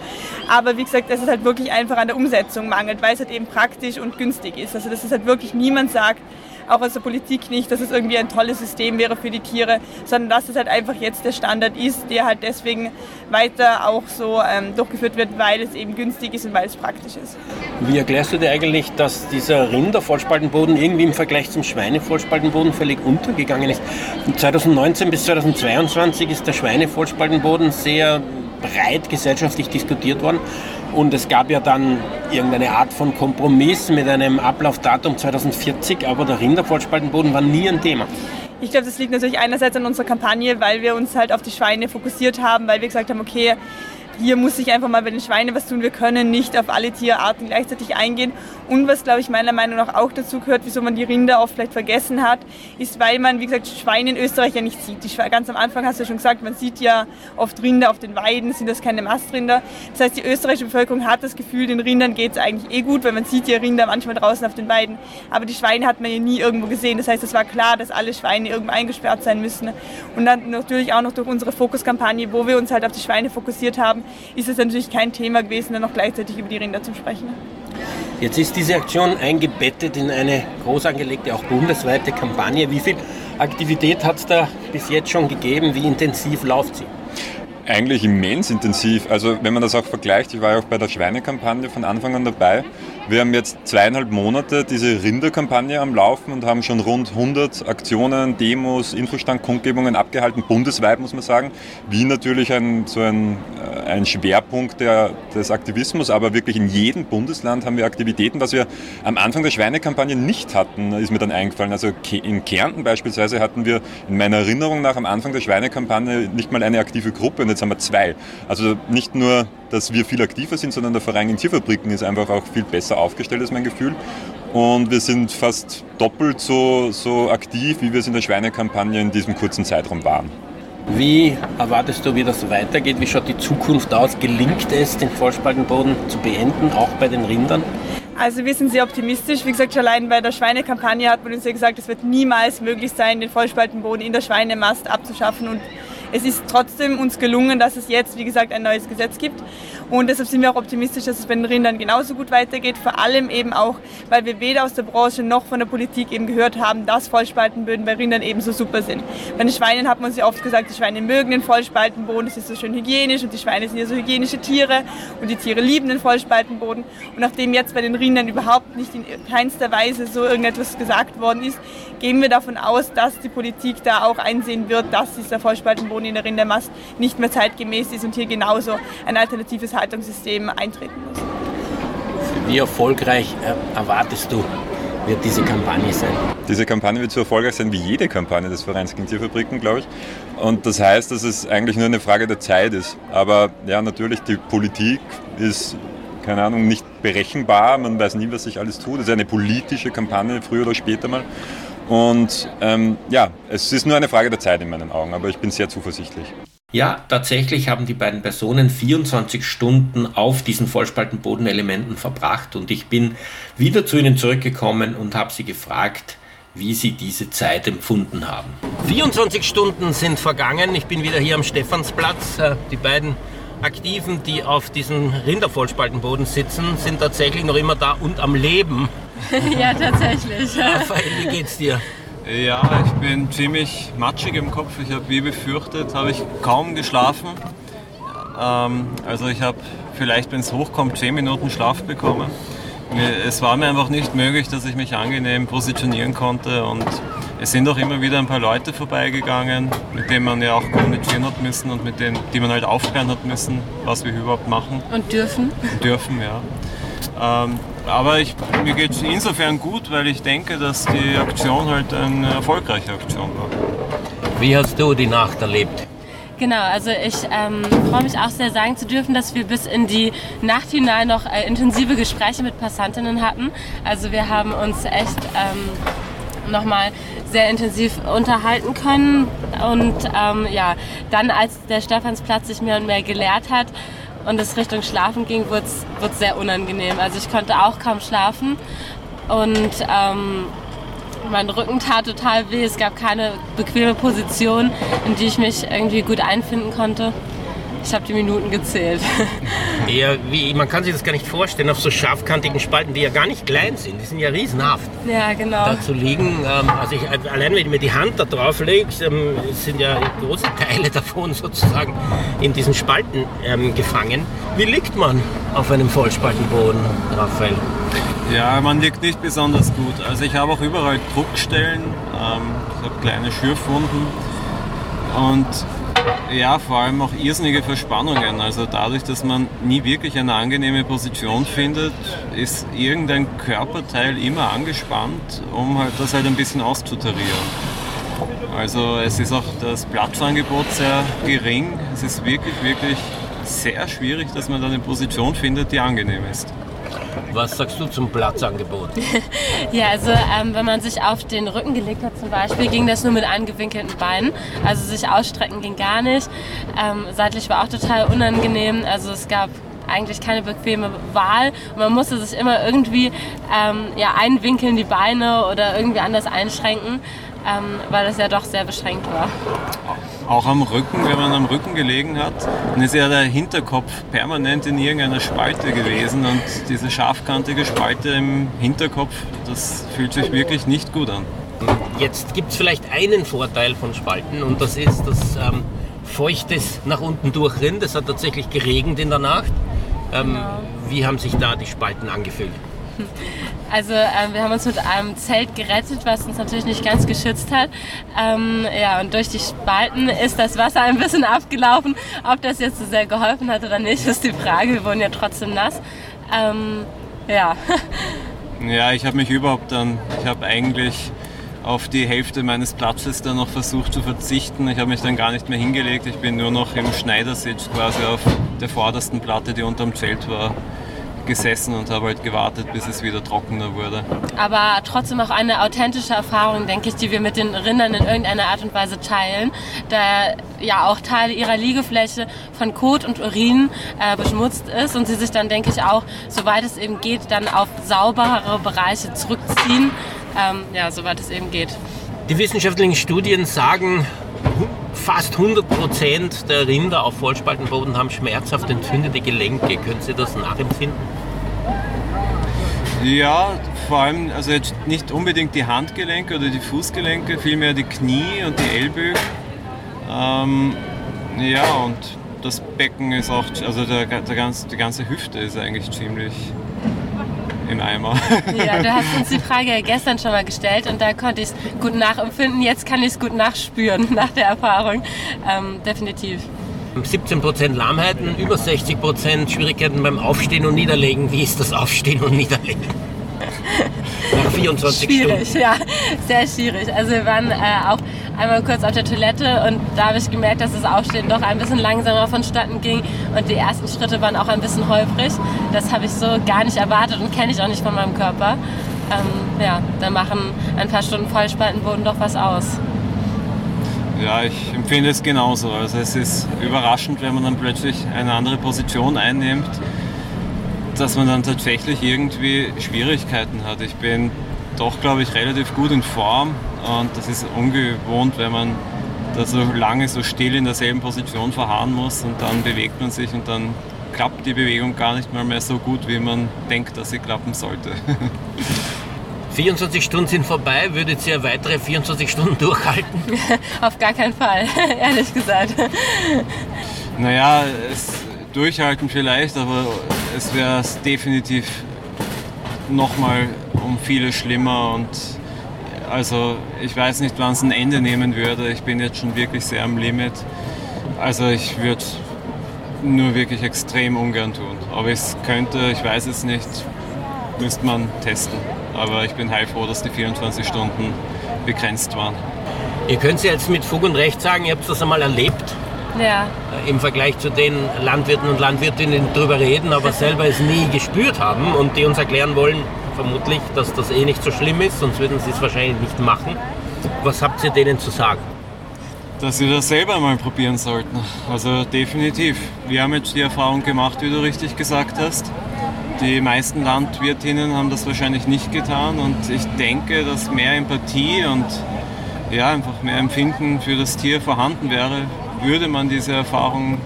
Aber wie gesagt, es ist halt wirklich einfach an der Umsetzung mangelt, weil es halt eben praktisch und günstig ist. Also das ist halt wirklich niemand sagt, auch aus der Politik nicht, dass es irgendwie ein tolles System wäre für die Tiere, sondern dass es halt einfach jetzt der Standard ist, der halt deswegen weiter auch so ähm, durchgeführt wird, weil es eben günstig ist und weil es praktisch ist. Wie erklärst du dir eigentlich, dass dieser Rindervollspaltenboden irgendwie im Vergleich zum Schweinevollspaltenboden völlig untergegangen ist? Von 2019 bis 2022 ist der Schweinevollspaltenboden sehr breit gesellschaftlich diskutiert worden. Und es gab ja dann irgendeine Art von Kompromiss mit einem Ablaufdatum 2040, aber der Rindervollspaltenboden war nie ein Thema. Ich glaube, das liegt natürlich einerseits an unserer Kampagne, weil wir uns halt auf die Schweine fokussiert haben, weil wir gesagt haben, okay, hier muss ich einfach mal bei den Schweinen was tun. Wir können nicht auf alle Tierarten gleichzeitig eingehen. Und was, glaube ich, meiner Meinung nach auch dazu gehört, wieso man die Rinder oft vielleicht vergessen hat, ist, weil man, wie gesagt, Schweine in Österreich ja nicht sieht. Die, ganz am Anfang hast du ja schon gesagt, man sieht ja oft Rinder auf den Weiden, sind das keine Mastrinder. Das heißt, die österreichische Bevölkerung hat das Gefühl, den Rindern geht es eigentlich eh gut, weil man sieht ja Rinder manchmal draußen auf den Weiden. Aber die Schweine hat man ja nie irgendwo gesehen. Das heißt, es war klar, dass alle Schweine irgendwo eingesperrt sein müssen. Und dann natürlich auch noch durch unsere Fokuskampagne, wo wir uns halt auf die Schweine fokussiert haben, ist es natürlich kein Thema gewesen, dann noch gleichzeitig über die Rinder zu sprechen. Jetzt ist diese Aktion eingebettet in eine groß angelegte, auch bundesweite Kampagne. Wie viel Aktivität hat es da bis jetzt schon gegeben? Wie intensiv läuft sie? Eigentlich immens intensiv. Also wenn man das auch vergleicht, ich war ja auch bei der Schweinekampagne von Anfang an dabei. Wir haben jetzt zweieinhalb Monate diese Rinderkampagne am Laufen und haben schon rund 100 Aktionen, Demos, Infostand, Kundgebungen abgehalten, bundesweit muss man sagen. Wien natürlich ein, so ein, äh, ein Schwerpunkt der, des Aktivismus, aber wirklich in jedem Bundesland haben wir Aktivitäten. Was wir am Anfang der Schweinekampagne nicht hatten, ist mir dann eingefallen. Also in Kärnten beispielsweise hatten wir in meiner Erinnerung nach am Anfang der Schweinekampagne nicht mal eine aktive Gruppe und jetzt haben wir zwei. Also nicht nur dass wir viel aktiver sind, sondern der Verein in Tierfabriken ist einfach auch viel besser aufgestellt, ist mein Gefühl. Und wir sind fast doppelt so, so aktiv, wie wir es in der Schweinekampagne in diesem kurzen Zeitraum waren. Wie erwartest du, wie das weitergeht? Wie schaut die Zukunft aus? Gelingt es, den Vollspaltenboden zu beenden, auch bei den Rindern? Also wir sind sehr optimistisch. Wie gesagt, schon allein bei der Schweinekampagne hat man uns ja gesagt, es wird niemals möglich sein, den Vollspaltenboden in der Schweinemast abzuschaffen. Und es ist trotzdem uns gelungen, dass es jetzt, wie gesagt, ein neues Gesetz gibt. Und deshalb sind wir auch optimistisch, dass es bei den Rindern genauso gut weitergeht. Vor allem eben auch, weil wir weder aus der Branche noch von der Politik eben gehört haben, dass Vollspaltenböden bei Rindern eben so super sind. Bei den Schweinen hat man sich oft gesagt, die Schweine mögen den Vollspaltenboden, es ist so schön hygienisch und die Schweine sind ja so hygienische Tiere und die Tiere lieben den Vollspaltenboden. Und nachdem jetzt bei den Rindern überhaupt nicht in keinster Weise so irgendetwas gesagt worden ist, gehen wir davon aus, dass die Politik da auch einsehen wird, dass dieser Vollspaltenboden in der Rindermast nicht mehr zeitgemäß ist und hier genauso ein alternatives Haltungssystem eintreten muss. Wie erfolgreich äh, erwartest du, wird diese Kampagne sein? Diese Kampagne wird so erfolgreich sein wie jede Kampagne des Vereins gegen Tierfabriken, glaube ich. Und das heißt, dass es eigentlich nur eine Frage der Zeit ist. Aber ja, natürlich, die Politik ist, keine Ahnung, nicht berechenbar. Man weiß nie, was sich alles tut. Es ist eine politische Kampagne, früher oder später mal. Und ähm, ja, es ist nur eine Frage der Zeit in meinen Augen, aber ich bin sehr zuversichtlich. Ja, tatsächlich haben die beiden Personen 24 Stunden auf diesen Vollspaltenbodenelementen verbracht und ich bin wieder zu ihnen zurückgekommen und habe sie gefragt, wie sie diese Zeit empfunden haben. 24 Stunden sind vergangen. Ich bin wieder hier am Stephansplatz. Äh, die beiden Aktiven, die auf diesem Rindervollspaltenboden sitzen, sind tatsächlich noch immer da und am Leben. ja, tatsächlich. Raphael, wie geht's dir? Ja, ich bin ziemlich matschig im Kopf. Ich habe, wie befürchtet, habe ich kaum geschlafen. Ähm, also ich habe vielleicht, wenn es hochkommt, 10 Minuten Schlaf bekommen. Es war mir einfach nicht möglich, dass ich mich angenehm positionieren konnte und es sind auch immer wieder ein paar Leute vorbeigegangen, mit denen man ja auch kommunizieren hat müssen und mit denen, die man halt aufklären hat müssen, was wir überhaupt machen. Und dürfen. Dürfen, ja. Ähm, aber ich, mir geht es insofern gut, weil ich denke, dass die Aktion halt eine erfolgreiche Aktion war. Wie hast du die Nacht erlebt? Genau, also ich ähm, freue mich auch sehr sagen zu dürfen, dass wir bis in die Nacht hinein noch äh, intensive Gespräche mit Passantinnen hatten. Also wir haben uns echt ähm, nochmal sehr intensiv unterhalten können und ähm, ja, dann als der Stephansplatz sich mehr und mehr geleert hat, und es Richtung Schlafen ging, wurde es sehr unangenehm. Also ich konnte auch kaum schlafen und ähm, mein Rücken tat total weh. Es gab keine bequeme Position, in die ich mich irgendwie gut einfinden konnte. Ich habe die Minuten gezählt. Eher wie, man kann sich das gar nicht vorstellen, auf so scharfkantigen Spalten, die ja gar nicht klein sind, die sind ja riesenhaft. Ja, genau. Da zu liegen, ähm, also ich, allein wenn ich mir die Hand da drauf lege, ähm, sind ja große Teile davon sozusagen in diesen Spalten ähm, gefangen. Wie liegt man auf einem Vollspaltenboden, Raphael? Ja, man liegt nicht besonders gut. Also ich habe auch überall Druckstellen, ähm, ich habe kleine Schürfwunden und ja, vor allem auch irrsinnige Verspannungen. Also dadurch, dass man nie wirklich eine angenehme Position findet, ist irgendein Körperteil immer angespannt, um halt das halt ein bisschen auszutarieren. Also es ist auch das Platzangebot sehr gering. Es ist wirklich, wirklich sehr schwierig, dass man da eine Position findet, die angenehm ist. Was sagst du zum Platzangebot? ja, also ähm, wenn man sich auf den Rücken gelegt hat zum Beispiel, ging das nur mit angewinkelten Beinen. Also sich ausstrecken ging gar nicht. Ähm, seitlich war auch total unangenehm. Also es gab eigentlich keine bequeme Wahl. Man musste sich immer irgendwie ähm, ja, einwinkeln, die Beine oder irgendwie anders einschränken, ähm, weil das ja doch sehr beschränkt war auch am Rücken, wenn man am Rücken gelegen hat, dann ist ja der Hinterkopf permanent in irgendeiner Spalte gewesen und diese scharfkantige Spalte im Hinterkopf, das fühlt sich wirklich nicht gut an. Jetzt gibt es vielleicht einen Vorteil von Spalten und das ist das ähm, feuchtes nach unten durchrinnen. Das hat tatsächlich geregnet in der Nacht. Ähm, genau. Wie haben sich da die Spalten angefühlt? Also ähm, wir haben uns mit einem Zelt gerettet, was uns natürlich nicht ganz geschützt hat. Ähm, ja, und durch die Spalten ist das Wasser ein bisschen abgelaufen. Ob das jetzt so sehr geholfen hat oder nicht, ist die Frage. Wir wurden ja trotzdem nass. Ähm, ja. Ja, ich habe mich überhaupt dann, ich habe eigentlich auf die Hälfte meines Platzes dann noch versucht zu verzichten. Ich habe mich dann gar nicht mehr hingelegt. Ich bin nur noch im Schneidersitz quasi auf der vordersten Platte, die unterm Zelt war, gesessen und habe halt gewartet, bis es wieder trockener wurde. Aber trotzdem auch eine authentische Erfahrung, denke ich, die wir mit den Rindern in irgendeiner Art und Weise teilen, da ja auch Teile ihrer Liegefläche von Kot und Urin äh, beschmutzt ist und sie sich dann, denke ich, auch, soweit es eben geht, dann auf sauberere Bereiche zurückziehen, ähm, ja, soweit es eben geht. Die wissenschaftlichen Studien sagen, fast 100 Prozent der Rinder auf Vollspaltenboden haben schmerzhaft entzündete Gelenke. Können Sie das nachempfinden? Ja, vor allem, also jetzt nicht unbedingt die Handgelenke oder die Fußgelenke, vielmehr die Knie und die Ellbögen. Ähm, ja, und das Becken ist auch, also der, der ganz, die ganze Hüfte ist eigentlich ziemlich im Eimer. Ja, du hast uns die Frage gestern schon mal gestellt und da konnte ich es gut nachempfinden. Jetzt kann ich es gut nachspüren nach der Erfahrung. Ähm, definitiv. 17% Lahmheiten, über 60% Schwierigkeiten beim Aufstehen und Niederlegen. Wie ist das Aufstehen und Niederlegen? Nach 24 schwierig, Stunden. ja, sehr schwierig. Also wir waren äh, auch einmal kurz auf der Toilette und da habe ich gemerkt, dass das Aufstehen doch ein bisschen langsamer vonstatten ging und die ersten Schritte waren auch ein bisschen holprig. Das habe ich so gar nicht erwartet und kenne ich auch nicht von meinem Körper. Ähm, ja, da machen ein paar Stunden Vollspaltenboden doch was aus. Ja, ich empfinde es genauso. Also es ist überraschend, wenn man dann plötzlich eine andere Position einnimmt, dass man dann tatsächlich irgendwie Schwierigkeiten hat. Ich bin doch, glaube ich, relativ gut in Form und das ist ungewohnt, wenn man da so lange so still in derselben Position verharren muss und dann bewegt man sich und dann klappt die Bewegung gar nicht mal mehr so gut, wie man denkt, dass sie klappen sollte. 24 Stunden sind vorbei. Würdet ihr weitere 24 Stunden durchhalten? Auf gar keinen Fall, ehrlich gesagt. Naja, es durchhalten vielleicht, aber es wäre definitiv nochmal um vieles schlimmer und also ich weiß nicht, wann es ein Ende nehmen würde. Ich bin jetzt schon wirklich sehr am Limit. Also ich würde nur wirklich extrem ungern tun. Aber es könnte, ich weiß es nicht, müsste man testen. Aber ich bin heilfroh, dass die 24 Stunden begrenzt waren. Ihr könnt ja jetzt mit Fug und Recht sagen, ihr habt das einmal erlebt. Ja. Äh, Im Vergleich zu den Landwirten und Landwirtinnen, die drüber reden, aber selber es nie gespürt haben und die uns erklären wollen, vermutlich, dass das eh nicht so schlimm ist, sonst würden sie es wahrscheinlich nicht machen. Was habt ihr denen zu sagen? Dass sie das selber mal probieren sollten. Also definitiv. Wir haben jetzt die Erfahrung gemacht, wie du richtig gesagt hast. Die meisten Landwirtinnen haben das wahrscheinlich nicht getan und ich denke, dass mehr Empathie und ja, einfach mehr Empfinden für das Tier vorhanden wäre, würde man diese Erfahrung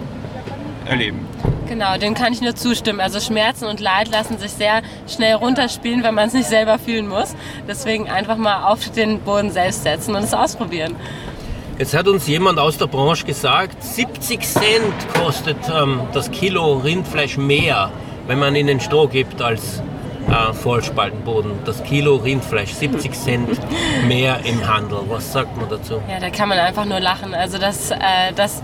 erleben. Genau, dem kann ich nur zustimmen. Also Schmerzen und Leid lassen sich sehr schnell runterspielen, wenn man es nicht selber fühlen muss. Deswegen einfach mal auf den Boden selbst setzen und es ausprobieren. Jetzt hat uns jemand aus der Branche gesagt, 70 Cent kostet ähm, das Kilo Rindfleisch mehr, wenn man ihnen Stroh gibt, als äh, Vollspaltenboden. Das Kilo Rindfleisch, 70 Cent mehr im Handel. Was sagt man dazu? Ja, da kann man einfach nur lachen. Also dass, äh, dass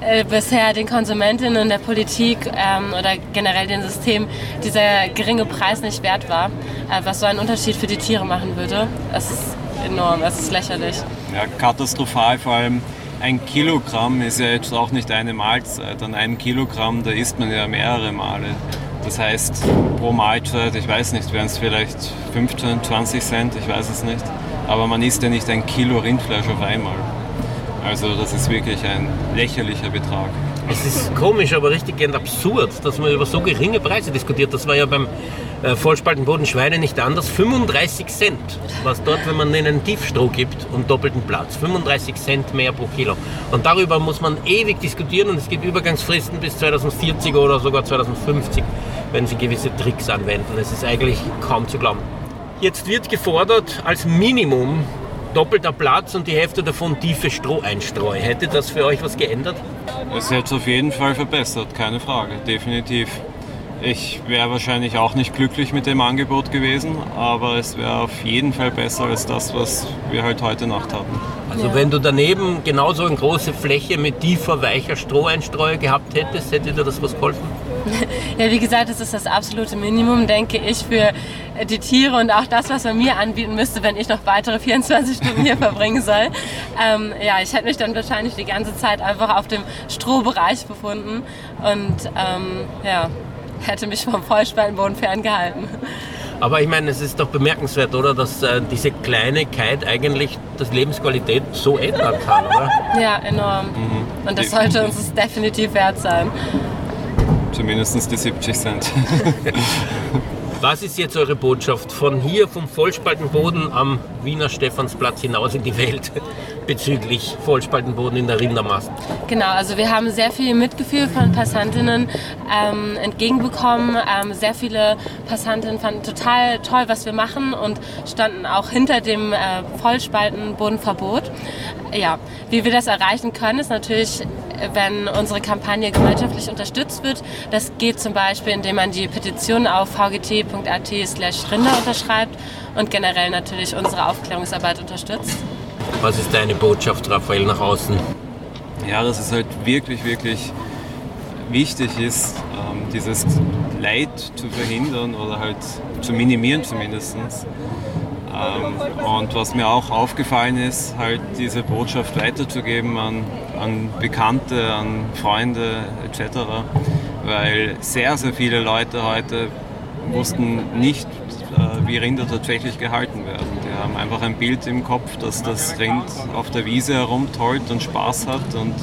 äh, bisher den Konsumentinnen und der Politik ähm, oder generell dem System dieser geringe Preis nicht wert war, äh, was so einen Unterschied für die Tiere machen würde. Es ist enorm, es ist lächerlich. Ja, katastrophal vor allem. Ein Kilogramm ist ja jetzt auch nicht eine Mahlzeit. An einem Kilogramm, da isst man ja mehrere Male. Das heißt, pro Mahlzeit, ich weiß nicht, wären es vielleicht 15, 20 Cent, ich weiß es nicht. Aber man isst ja nicht ein Kilo Rindfleisch auf einmal. Also das ist wirklich ein lächerlicher Betrag. Es ist komisch, aber richtig absurd, dass man über so geringe Preise diskutiert. Das war ja beim äh, Vollspaltenboden Schweine nicht anders. 35 Cent, was dort, wenn man ihnen Tiefstroh gibt und doppelten Platz. 35 Cent mehr pro Kilo. Und darüber muss man ewig diskutieren und es gibt Übergangsfristen bis 2040 oder sogar 2050, wenn sie gewisse Tricks anwenden. Es ist eigentlich kaum zu glauben. Jetzt wird gefordert, als Minimum doppelter Platz und die Hälfte davon tiefe Stroheinstreu. Hätte das für euch was geändert? Es hätte es auf jeden Fall verbessert, keine Frage, definitiv. Ich wäre wahrscheinlich auch nicht glücklich mit dem Angebot gewesen, aber es wäre auf jeden Fall besser als das, was wir halt heute Nacht hatten. Also Ja. wenn du daneben genauso eine große Fläche mit tiefer, weicher Stroheinstreu gehabt hättest, hätte dir das was geholfen? Ja, wie gesagt, das ist das absolute Minimum, denke ich, für die Tiere und auch das, was man mir anbieten müsste, wenn ich noch weitere 24 Stunden hier verbringen soll. Ähm, ja, ich hätte mich dann wahrscheinlich die ganze Zeit einfach auf dem Strohbereich befunden und ähm, ja, hätte mich vom Vollspaltenboden ferngehalten. Aber ich meine, es ist doch bemerkenswert, oder, dass äh, diese Kleinigkeit eigentlich das Lebensqualität so ändern kann, oder? Ja, enorm. Und das sollte uns es definitiv wert sein. Zumindest die 70 Cent. Was ist jetzt eure Botschaft von hier vom Vollspaltenboden am Wiener Stephansplatz hinaus in die Welt bezüglich Vollspaltenboden in der Rindermast? Genau, also wir haben sehr viel Mitgefühl von Passantinnen ähm, entgegenbekommen. Ähm, sehr viele Passantinnen fanden total toll, was wir machen und standen auch hinter dem äh, Vollspaltenbodenverbot. Ja, wie wir das erreichen können, ist natürlich wenn unsere Kampagne gemeinschaftlich unterstützt wird. Das geht zum Beispiel, indem man die Petition auf vgt.at slash Rinder unterschreibt und generell natürlich unsere Aufklärungsarbeit unterstützt. Was ist deine Botschaft, Raphael, nach außen? Ja, dass es halt wirklich, wirklich wichtig ist, ähm, dieses Leid zu verhindern oder halt zu minimieren zumindest. Ähm, und was mir auch aufgefallen ist, halt diese Botschaft weiterzugeben an, an Bekannte, an Freunde etc. Weil sehr, sehr viele Leute heute wussten nicht, äh, wie Rinder tatsächlich gehalten werden. Die haben einfach ein Bild im Kopf, dass das Rind auf der Wiese herumtollt und Spaß hat und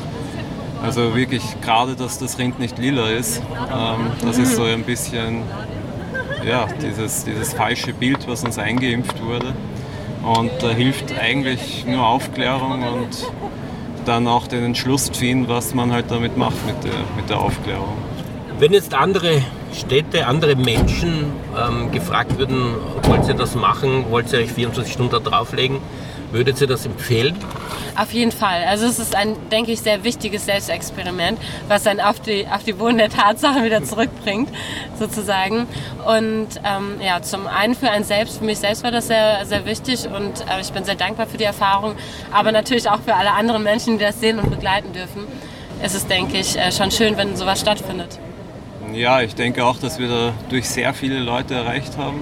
also wirklich gerade, dass das Rind nicht lila ist, ähm, das ist so ein bisschen ja, dieses, dieses falsche Bild, was uns eingeimpft wurde. Und da hilft eigentlich nur Aufklärung und dann auch den Entschluss ziehen, was man halt damit macht mit der, mit der Aufklärung. Wenn jetzt andere Städte, andere Menschen ähm, gefragt würden, wollt ihr das machen, wollt ihr euch 24 Stunden da drauflegen, würdet ihr das empfehlen? Auf jeden Fall. Also es ist ein, denke ich, sehr wichtiges Selbstexperiment, was dann auf die, auf die Boden der Tatsachen wieder zurückbringt, sozusagen. Und ähm, ja, zum einen für einen selbst, für mich selbst war das sehr, sehr wichtig und äh, ich bin sehr dankbar für die Erfahrung, aber natürlich auch für alle anderen Menschen, die das sehen und begleiten dürfen. Es ist, denke ich, äh, schon schön, wenn sowas stattfindet. Ja, ich denke auch, dass wir da durch sehr viele Leute erreicht haben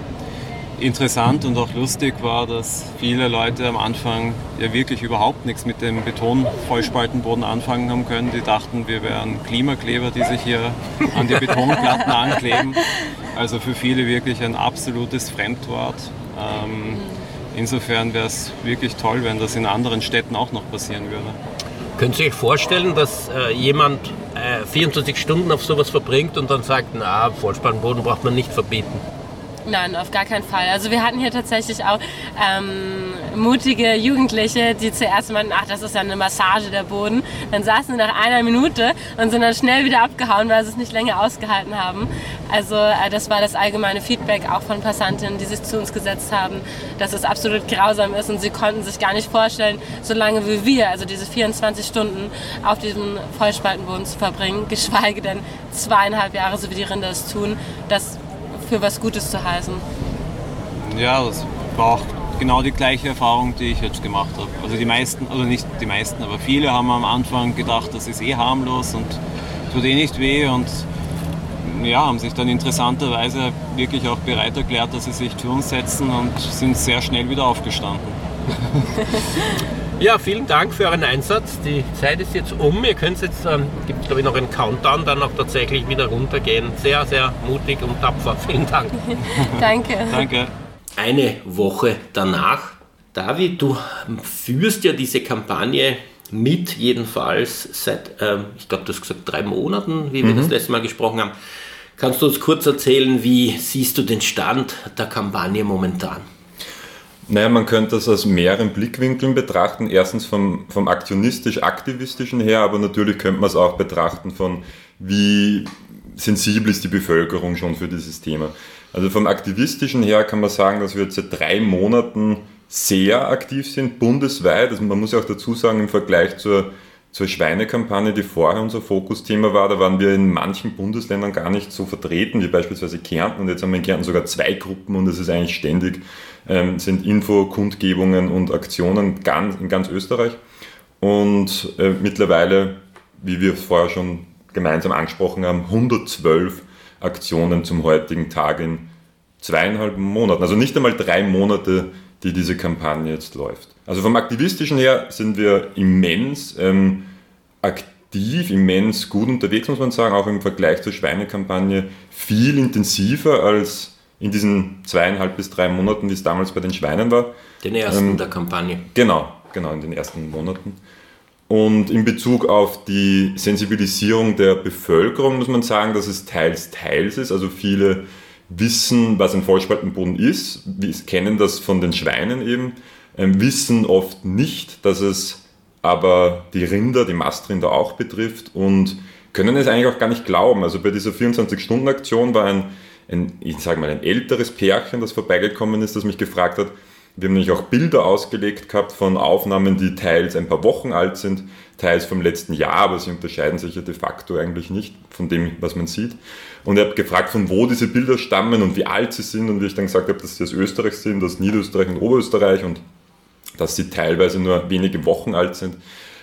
interessant und auch lustig war, dass viele Leute am Anfang ja wirklich überhaupt nichts mit dem Betonvollspaltenboden anfangen haben können. Die dachten, wir wären Klimakleber, die sich hier an die Betonplatten ankleben. Also für viele wirklich ein absolutes Fremdwort. Ähm, insofern wäre es wirklich toll, wenn das in anderen Städten auch noch passieren würde. Können Sie sich vorstellen, dass äh, jemand äh, 24 Stunden auf sowas verbringt und dann sagt, na, Vollspannboden braucht man nicht verbieten? Nein, auf gar keinen Fall. Also wir hatten hier tatsächlich auch ähm, mutige Jugendliche, die zuerst meinten, ach, das ist ja eine Massage der Boden. Dann saßen sie nach einer Minute und sind dann schnell wieder abgehauen, weil sie es nicht länger ausgehalten haben. Also äh, das war das allgemeine Feedback auch von Passantinnen, die sich zu uns gesetzt haben, dass es absolut grausam ist und sie konnten sich gar nicht vorstellen, so lange wie wir, also diese 24 Stunden auf diesem Vollspaltenboden zu verbringen, geschweige denn zweieinhalb Jahre, so wie die Rinder es tun. Das für was Gutes zu heißen. Ja, das war auch genau die gleiche Erfahrung, die ich jetzt gemacht habe. Also die meisten, also nicht die meisten, aber viele haben am Anfang gedacht, das ist eh harmlos und tut eh nicht weh und ja, haben sich dann interessanterweise wirklich auch bereit erklärt, dass sie sich zu uns setzen und sind sehr schnell wieder aufgestanden. Ja, vielen Dank für euren Einsatz. Die Zeit ist jetzt um. Ihr könnt jetzt, ähm, gibt glaube ich noch einen Countdown, dann auch tatsächlich wieder runtergehen. Sehr, sehr mutig und tapfer. Vielen Dank. Danke. Danke. Eine Woche danach, David, du führst ja diese Kampagne mit, jedenfalls seit, ähm, ich glaube, du hast gesagt, drei Monaten, wie wir mhm. das letzte Mal gesprochen haben. Kannst du uns kurz erzählen, wie siehst du den Stand der Kampagne momentan? Naja, man könnte das aus mehreren Blickwinkeln betrachten. Erstens vom, vom aktionistisch-aktivistischen her, aber natürlich könnte man es auch betrachten von, wie sensibel ist die Bevölkerung schon für dieses Thema. Also vom aktivistischen her kann man sagen, dass wir jetzt seit drei Monaten sehr aktiv sind, bundesweit. Also man muss auch dazu sagen, im Vergleich zur, zur Schweinekampagne, die vorher unser Fokusthema war, da waren wir in manchen Bundesländern gar nicht so vertreten, wie beispielsweise Kärnten. Und jetzt haben wir in Kärnten sogar zwei Gruppen und es ist eigentlich ständig ähm, sind Info-Kundgebungen und Aktionen ganz, in ganz Österreich. Und äh, mittlerweile, wie wir vorher schon gemeinsam angesprochen haben, 112 Aktionen zum heutigen Tag in zweieinhalb Monaten. Also nicht einmal drei Monate, die diese Kampagne jetzt läuft. Also vom aktivistischen her sind wir immens ähm, aktiv, immens gut unterwegs, muss man sagen, auch im Vergleich zur Schweinekampagne viel intensiver als in diesen zweieinhalb bis drei Monaten, wie es damals bei den Schweinen war. Den ersten ähm, der Kampagne. Genau, genau, in den ersten Monaten. Und in Bezug auf die Sensibilisierung der Bevölkerung muss man sagen, dass es teils, teils ist. Also viele, wissen, was ein Vollspaltenboden ist, wir kennen das von den Schweinen eben, ähm, wissen oft nicht, dass es aber die Rinder, die Mastrinder auch betrifft und können es eigentlich auch gar nicht glauben. Also bei dieser 24-Stunden-Aktion war ein, ein, ich sage mal, ein älteres Pärchen, das vorbeigekommen ist, das mich gefragt hat, wir haben nämlich auch Bilder ausgelegt gehabt von Aufnahmen, die teils ein paar Wochen alt sind, teils vom letzten Jahr, aber sie unterscheiden sich ja de facto eigentlich nicht von dem, was man sieht. Und er hat gefragt, von wo diese Bilder stammen und wie alt sie sind und wie ich dann gesagt habe, dass sie aus Österreich sind, aus Niederösterreich und Oberösterreich und dass sie teilweise nur wenige Wochen alt sind,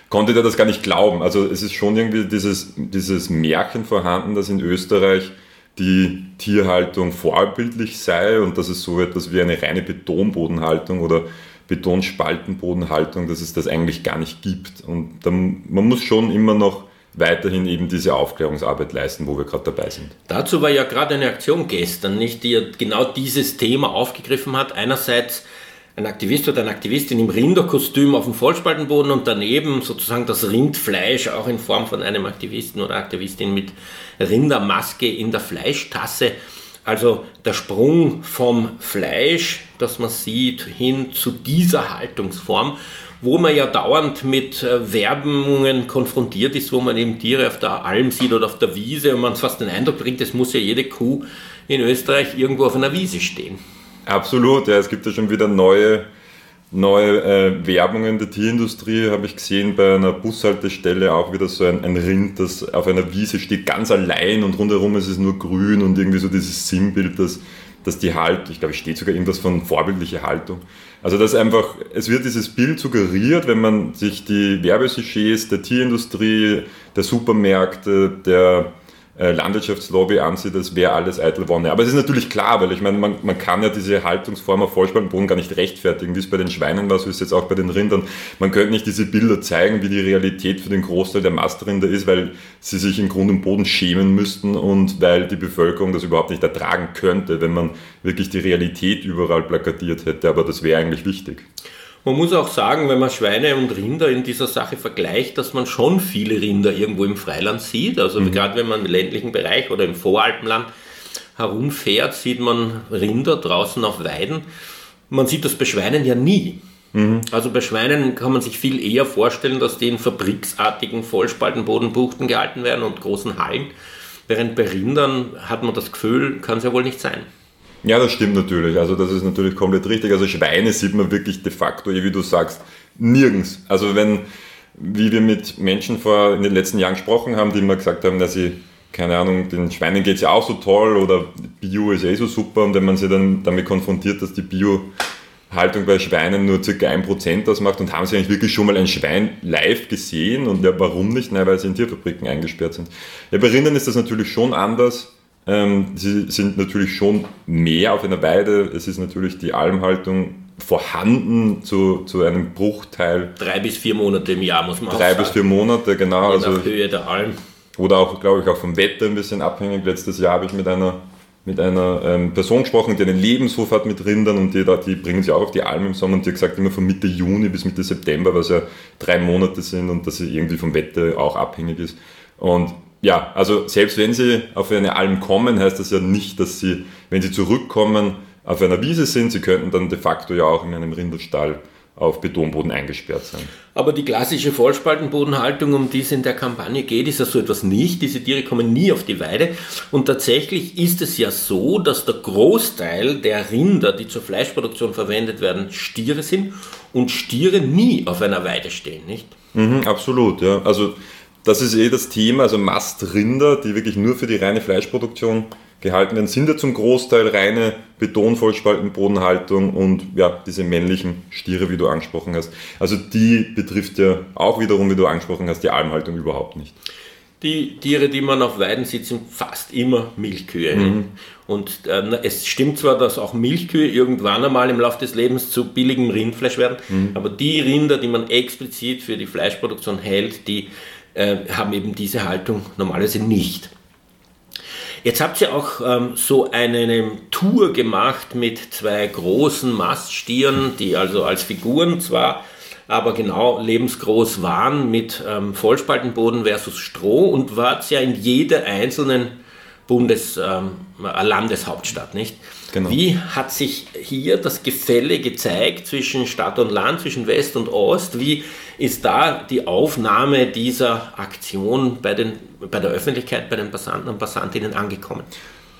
konnte er das gar nicht glauben. Also es ist schon irgendwie dieses, dieses Märchen vorhanden, dass in Österreich die Tierhaltung vorbildlich sei und dass es so etwas wie eine reine Betonbodenhaltung oder Betonspaltenbodenhaltung, dass es das eigentlich gar nicht gibt. Und dann, man muss schon immer noch weiterhin eben diese Aufklärungsarbeit leisten, wo wir gerade dabei sind. Dazu war ja gerade eine Aktion gestern, nicht, die genau dieses Thema aufgegriffen hat. Einerseits ein Aktivist oder eine Aktivistin im Rinderkostüm auf dem Vollspaltenboden und daneben sozusagen das Rindfleisch auch in Form von einem Aktivisten oder Aktivistin mit Rindermaske in der Fleischtasse. Also der Sprung vom Fleisch, das man sieht, hin zu dieser Haltungsform, wo man ja dauernd mit äh, Werbungen konfrontiert ist, wo man eben Tiere auf der Alm sieht oder auf der Wiese und man fast den Eindruck bringt, es muss ja jede Kuh in Österreich irgendwo auf einer Wiese stehen. Absolut, ja, es gibt ja schon wieder neue, neue äh, Werbungen der Tierindustrie, habe ich gesehen, bei einer Bushaltestelle auch wieder so ein, ein, Rind, das auf einer Wiese steht, ganz allein und rundherum ist es nur grün und irgendwie so dieses Sinnbild, dass, dass die Halt, ich glaube, es steht sogar irgendwas von vorbildliche Haltung. Also dass einfach, es wird dieses Bild suggeriert, wenn man sich die Werbesujets der Tierindustrie, der Supermärkte, der Landwirtschaftslobby ansieht, das wäre alles eitel Wonne. Aber es ist natürlich klar, weil ich meine, man, man kann ja diese Haltungsform auf Vollspannboden gar nicht rechtfertigen, wie es bei den Schweinen war, so ist es jetzt auch bei den Rindern. Man könnte nicht diese Bilder zeigen, wie die Realität für den Großteil der Mastrinder ist, weil sie sich in Grund und Boden schämen müssten und weil die Bevölkerung das überhaupt nicht ertragen könnte, wenn man wirklich die Realität überall plakatiert hätte. Aber das wäre eigentlich wichtig. Man muss auch sagen, wenn man Schweine und Rinder in dieser Sache vergleicht, dass man schon viele Rinder irgendwo im Freiland sieht. Also mhm. gerade wenn man im ländlichen Bereich oder im Voralpenland herumfährt, sieht man Rinder draußen auf Weiden. Man sieht das bei Schweinen ja nie. Mhm. Also bei Schweinen kann man sich viel eher vorstellen, dass die in fabriksartigen Vollspaltenbodenbuchten gehalten werden und großen Hallen. Während bei Rindern hat man das Gefühl, kann es ja wohl nicht sein. Ja, das stimmt natürlich. Also das ist natürlich komplett richtig. Also Schweine sieht man wirklich de facto, wie du sagst, nirgends. Also wenn, wie wir mit Menschen vor in den letzten Jahren gesprochen haben, die immer gesagt haben, dass sie, keine Ahnung, den Schweinen geht es ja auch so toll oder Bio ist eh so super und wenn man sie dann damit konfrontiert, dass die Bio Haltung bei Schweinen nur ca. 1% ausmacht und haben sie eigentlich wirklich schon mal ein Schwein live gesehen und ja, warum nicht? Nein, weil sie in Tierfabriken eingesperrt sind. Ja, bei Rindern ist das natürlich schon anders. Ähm, sie sind natürlich schon mehr auf einer Weide. Es ist natürlich die Almhaltung vorhanden zu, zu einem Bruchteil. Drei bis vier Monate im Jahr muss man Drei sagen. bis vier Monate, genau. Je also, Höhe der Alm. Oder auch, glaube ich, auch vom Wetter ein bisschen abhängig. Letztes Jahr habe ich mit einer, mit einer ähm, Person gesprochen, die einen Lebenshof hat mit Rindern und die, die bringen sie auch auf die Alm im Sommer und die hat gesagt, immer von Mitte Juni bis Mitte September, was ja drei Monate sind und dass sie irgendwie vom Wetter auch abhängig ist. Und ja, also selbst wenn sie auf eine Alm kommen, heißt das ja nicht, dass sie, wenn sie zurückkommen, auf einer Wiese sind. Sie könnten dann de facto ja auch in einem Rinderstall auf Betonboden eingesperrt sein. Aber die klassische Vollspaltenbodenhaltung, um die es in der Kampagne geht, ist ja so etwas nicht. Diese Tiere kommen nie auf die Weide. Und tatsächlich ist es ja so, dass der Großteil der Rinder, die zur Fleischproduktion verwendet werden, Stiere sind und Stiere nie auf einer Weide stehen, nicht? Mhm, absolut, ja. Also das ist eh das Thema, also Mastrinder, die wirklich nur für die reine Fleischproduktion gehalten werden, sind ja zum Großteil reine Betonvollspaltenbodenhaltung und ja, diese männlichen Stiere, wie du angesprochen hast. Also die betrifft ja auch wiederum, wie du angesprochen hast, die Almhaltung überhaupt nicht. Die Tiere, die man auf Weiden sieht, sind fast immer Milchkühe. Mhm. Und äh, es stimmt zwar, dass auch Milchkühe irgendwann einmal im Laufe des Lebens zu billigem Rindfleisch werden, mhm. aber die Rinder, die man explizit für die Fleischproduktion hält, die äh, haben eben diese Haltung normalerweise nicht. Jetzt habt ihr auch ähm, so eine Tour gemacht mit zwei großen Maststieren, die also als Figuren zwar, aber genau lebensgroß waren mit ähm, Vollspaltenboden versus Stroh und wart ja in jeder einzelnen Bundes, ähm, Landeshauptstadt, nicht? Genau. Wie hat sich hier das Gefälle gezeigt zwischen Stadt und Land, zwischen West und Ost? Wie ist da die Aufnahme dieser Aktion bei, den, bei der Öffentlichkeit, bei den Passanten und Passantinnen angekommen?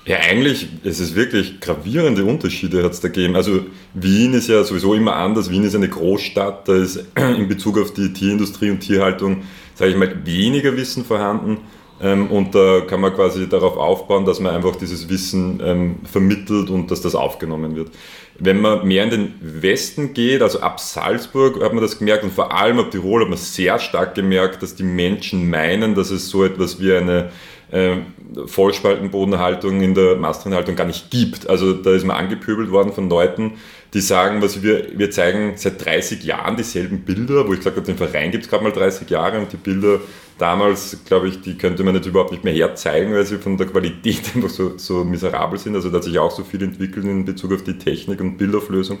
Ja, eigentlich ist es wirklich gravierende Unterschiede hat es da gegeben. Also Wien ist ja sowieso immer anders. Wien ist eine Großstadt, da ist in Bezug auf die Tierindustrie und Tierhaltung, sage ich mal, weniger Wissen vorhanden. Ähm, und da kann man quasi darauf aufbauen, dass man einfach dieses Wissen ähm, vermittelt und dass das aufgenommen wird. Wenn man mehr in den Westen geht, also ab Salzburg, hat man das gemerkt und vor allem ab Tirol hat man sehr stark gemerkt, dass die Menschen meinen, dass es so etwas wie eine äh, Vollspaltenbodenhaltung in der Mastrinhaltung gar nicht gibt. Also da ist man angepöbelt worden von Leuten, die sagen, was wir, wir zeigen seit 30 Jahren dieselben Bilder, wo ich gesagt habe, den Verein gibt es gerade mal 30 Jahre und die Bilder damals, glaube ich, die könnte man jetzt überhaupt nicht mehr herzeigen, weil sie von der Qualität einfach so, so miserabel sind. Also da hat sich auch so viel entwickelt in Bezug auf die Technik und Bildauflösung.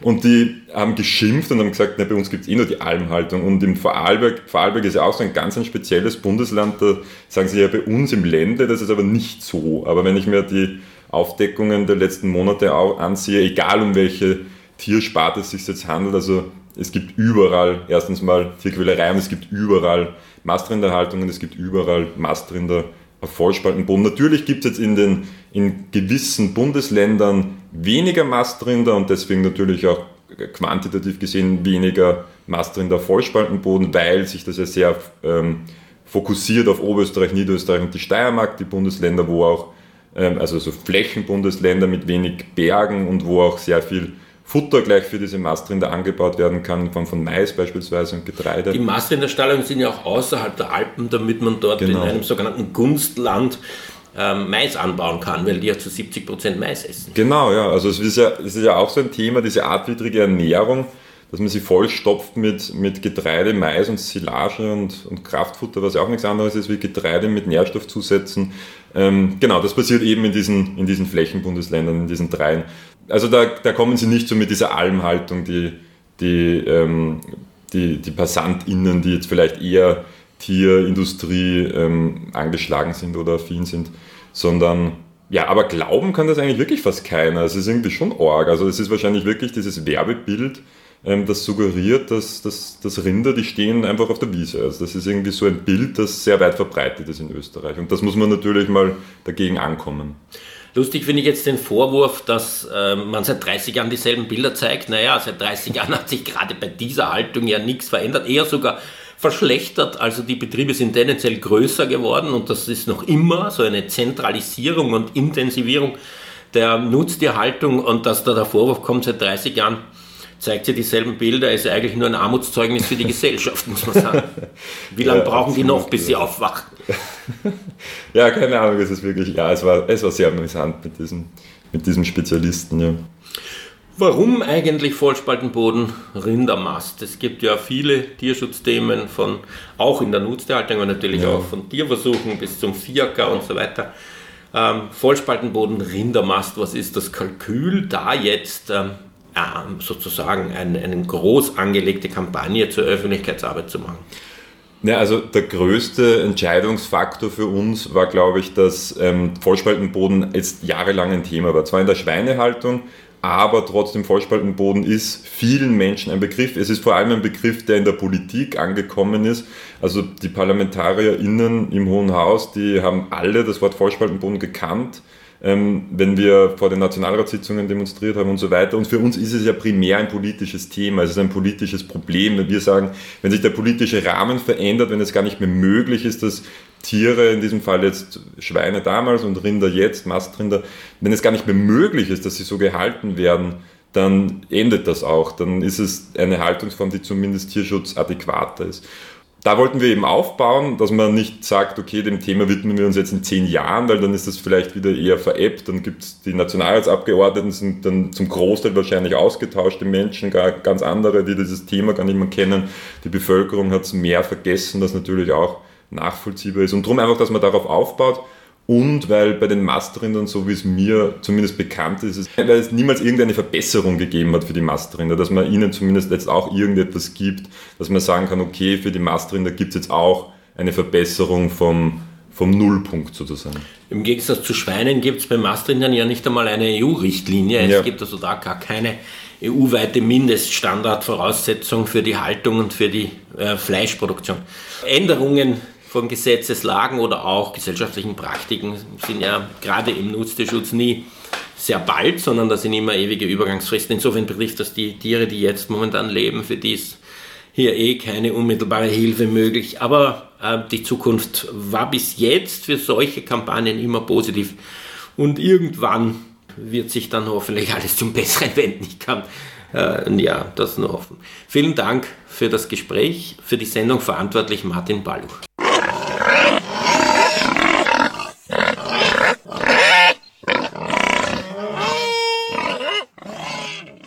Und die haben geschimpft und haben gesagt, na, bei uns gibt es eh nur die Almhaltung. Und im Vorarlberg, Vorarlberg ist ja auch so ein ganz ein spezielles Bundesland, da sagen sie ja bei uns im Lände, das ist aber nicht so. Aber wenn ich mir die Aufdeckungen der letzten Monate auch ansehe, egal um welche Tiersparte es sich jetzt handelt, also es gibt überall erstens mal Tierquälerei und es gibt überall Mastrinderhaltungen, es gibt überall Mastrinder auf Vollspaltenboden. Natürlich gibt es jetzt in, den, in gewissen Bundesländern weniger Mastrinder und deswegen natürlich auch quantitativ gesehen weniger Mastrinder auf Vollspaltenboden, weil sich das ja sehr ähm, fokussiert auf Oberösterreich, Niederösterreich und die Steiermark, die Bundesländer, wo auch, ähm, also so Flächenbundesländer mit wenig Bergen und wo auch sehr viel Futter gleich für diese Mastrinder angebaut werden kann, in Form von Mais beispielsweise und Getreide. Die Mastrinderstallungen sind ja auch außerhalb der Alpen, damit man dort genau. in einem sogenannten Gunstland ähm, Mais anbauen kann, weil die ja zu 70 Prozent Mais essen. Genau, ja. Also es ist ja, es ist ja auch so ein Thema, diese artwidrige Ernährung, dass man sie vollstopft mit, mit Getreide, Mais und Silage und, und Kraftfutter, was ja auch nichts anderes ist wie Getreide mit Nährstoffzusätzen. Ähm, genau, das passiert eben in diesen, in diesen Flächenbundesländern, in diesen dreien also da, da kommen sie nicht so mit dieser Almhaltung, die, die, ähm, die, die PassantInnen, die jetzt vielleicht eher Tierindustrie ähm, angeschlagen sind oder affin sind, sondern ja, aber glauben kann das eigentlich wirklich fast keiner. Es ist irgendwie schon arg. Also es ist wahrscheinlich wirklich dieses Werbebild, ähm, das suggeriert, dass, dass, dass Rinder, die stehen einfach auf der Wiese. Also das ist irgendwie so ein Bild, das sehr weit verbreitet ist in Österreich. Und das muss man natürlich mal dagegen ankommen. Lustig finde ich jetzt den Vorwurf, dass äh, man seit 30 Jahren dieselben Bilder zeigt. Naja, seit 30 Jahren hat sich gerade bei dieser Haltung ja nichts verändert, eher sogar verschlechtert. Also die Betriebe sind tendenziell größer geworden und das ist noch immer so eine Zentralisierung und Intensivierung der Nutztierhaltung und dass da der Vorwurf kommt seit 30 Jahren, zeigt sie dieselben Bilder, ist eigentlich nur ein Armutszeugnis für die Gesellschaft, muss man sagen. Wie lange ja, brauchen die noch, bis sie aufwachen? ja, keine Ahnung, es ist wirklich, ja, es war, es war sehr amüsant mit diesem, mit diesem Spezialisten, ja. Warum eigentlich Vollspaltenboden Rindermast? Es gibt ja viele Tierschutzthemen, von, auch in der Nutztierhaltung, aber natürlich ja. auch von Tierversuchen bis zum Fiaker und so weiter. Ähm, Vollspaltenboden Rindermast, was ist das Kalkül, da jetzt ähm, sozusagen eine, eine groß angelegte Kampagne zur Öffentlichkeitsarbeit zu machen? Ja, also der größte Entscheidungsfaktor für uns war, glaube ich, dass ähm, Vollspaltenboden jetzt jahrelang ein Thema war. Zwar in der Schweinehaltung, aber trotzdem Vollspaltenboden ist vielen Menschen ein Begriff. Es ist vor allem ein Begriff, der in der Politik angekommen ist. Also die ParlamentarierInnen im Hohen Haus, die haben alle das Wort Vollspaltenboden gekannt ähm, wenn wir vor den Nationalratssitzungen demonstriert haben und so weiter. Und für uns ist es ja primär ein politisches Thema, es ist ein politisches Problem. Wir sagen, wenn sich der politische Rahmen verändert, wenn es gar nicht mehr möglich ist, dass Tiere, in diesem Fall jetzt Schweine damals und Rinder jetzt, Mastrinder, wenn es gar nicht mehr möglich ist, dass sie so gehalten werden, dann endet das auch. Dann ist es eine Haltungsform, die zumindest tierschutzadäquater ist da wollten wir eben aufbauen, dass man nicht sagt, okay, dem Thema widmen wir uns jetzt in zehn Jahren, weil dann ist das vielleicht wieder eher veräppt. Dann gibt es die Nationalratsabgeordneten, sind dann zum Großteil wahrscheinlich ausgetauschte Menschen, gar ganz andere, die dieses Thema gar nicht mehr kennen. Die Bevölkerung hat es mehr vergessen, das natürlich auch nachvollziehbar ist. Und darum einfach, dass man darauf aufbaut und weil bei den Mastrindern, so wie es mir zumindest bekannt ist, weil es niemals irgendeine Verbesserung gegeben hat für die Mastrinder, dass man ihnen zumindest jetzt auch irgendetwas gibt, dass man sagen kann, okay, für die Mastrinder gibt es jetzt auch eine Verbesserung vom, vom Nullpunkt sozusagen. Im Gegensatz zu Schweinen gibt es beim Mastrindern ja nicht einmal eine EU-Richtlinie. Es Ja. gibt also da gar keine EU-weite Mindeststandardvoraussetzung für die Haltung und für die äh, Fleischproduktion. Änderungen von Gesetzeslagen oder auch gesellschaftlichen Praktiken sind ja gerade im Nutztierschutz nie sehr bald, sondern da sind immer ewige Übergangsfristen. Insofern betrifft das die Tiere, die jetzt momentan leben, für die ist hier eh keine unmittelbare Hilfe möglich. Aber äh, die Zukunft war bis jetzt für solche Kampagnen immer positiv. Und irgendwann wird sich dann hoffentlich alles zum Besseren wenden. Ich kann äh, ja das nur hoffen. Vielen Dank für das Gespräch, für die Sendung verantwortlich Martin Balluch.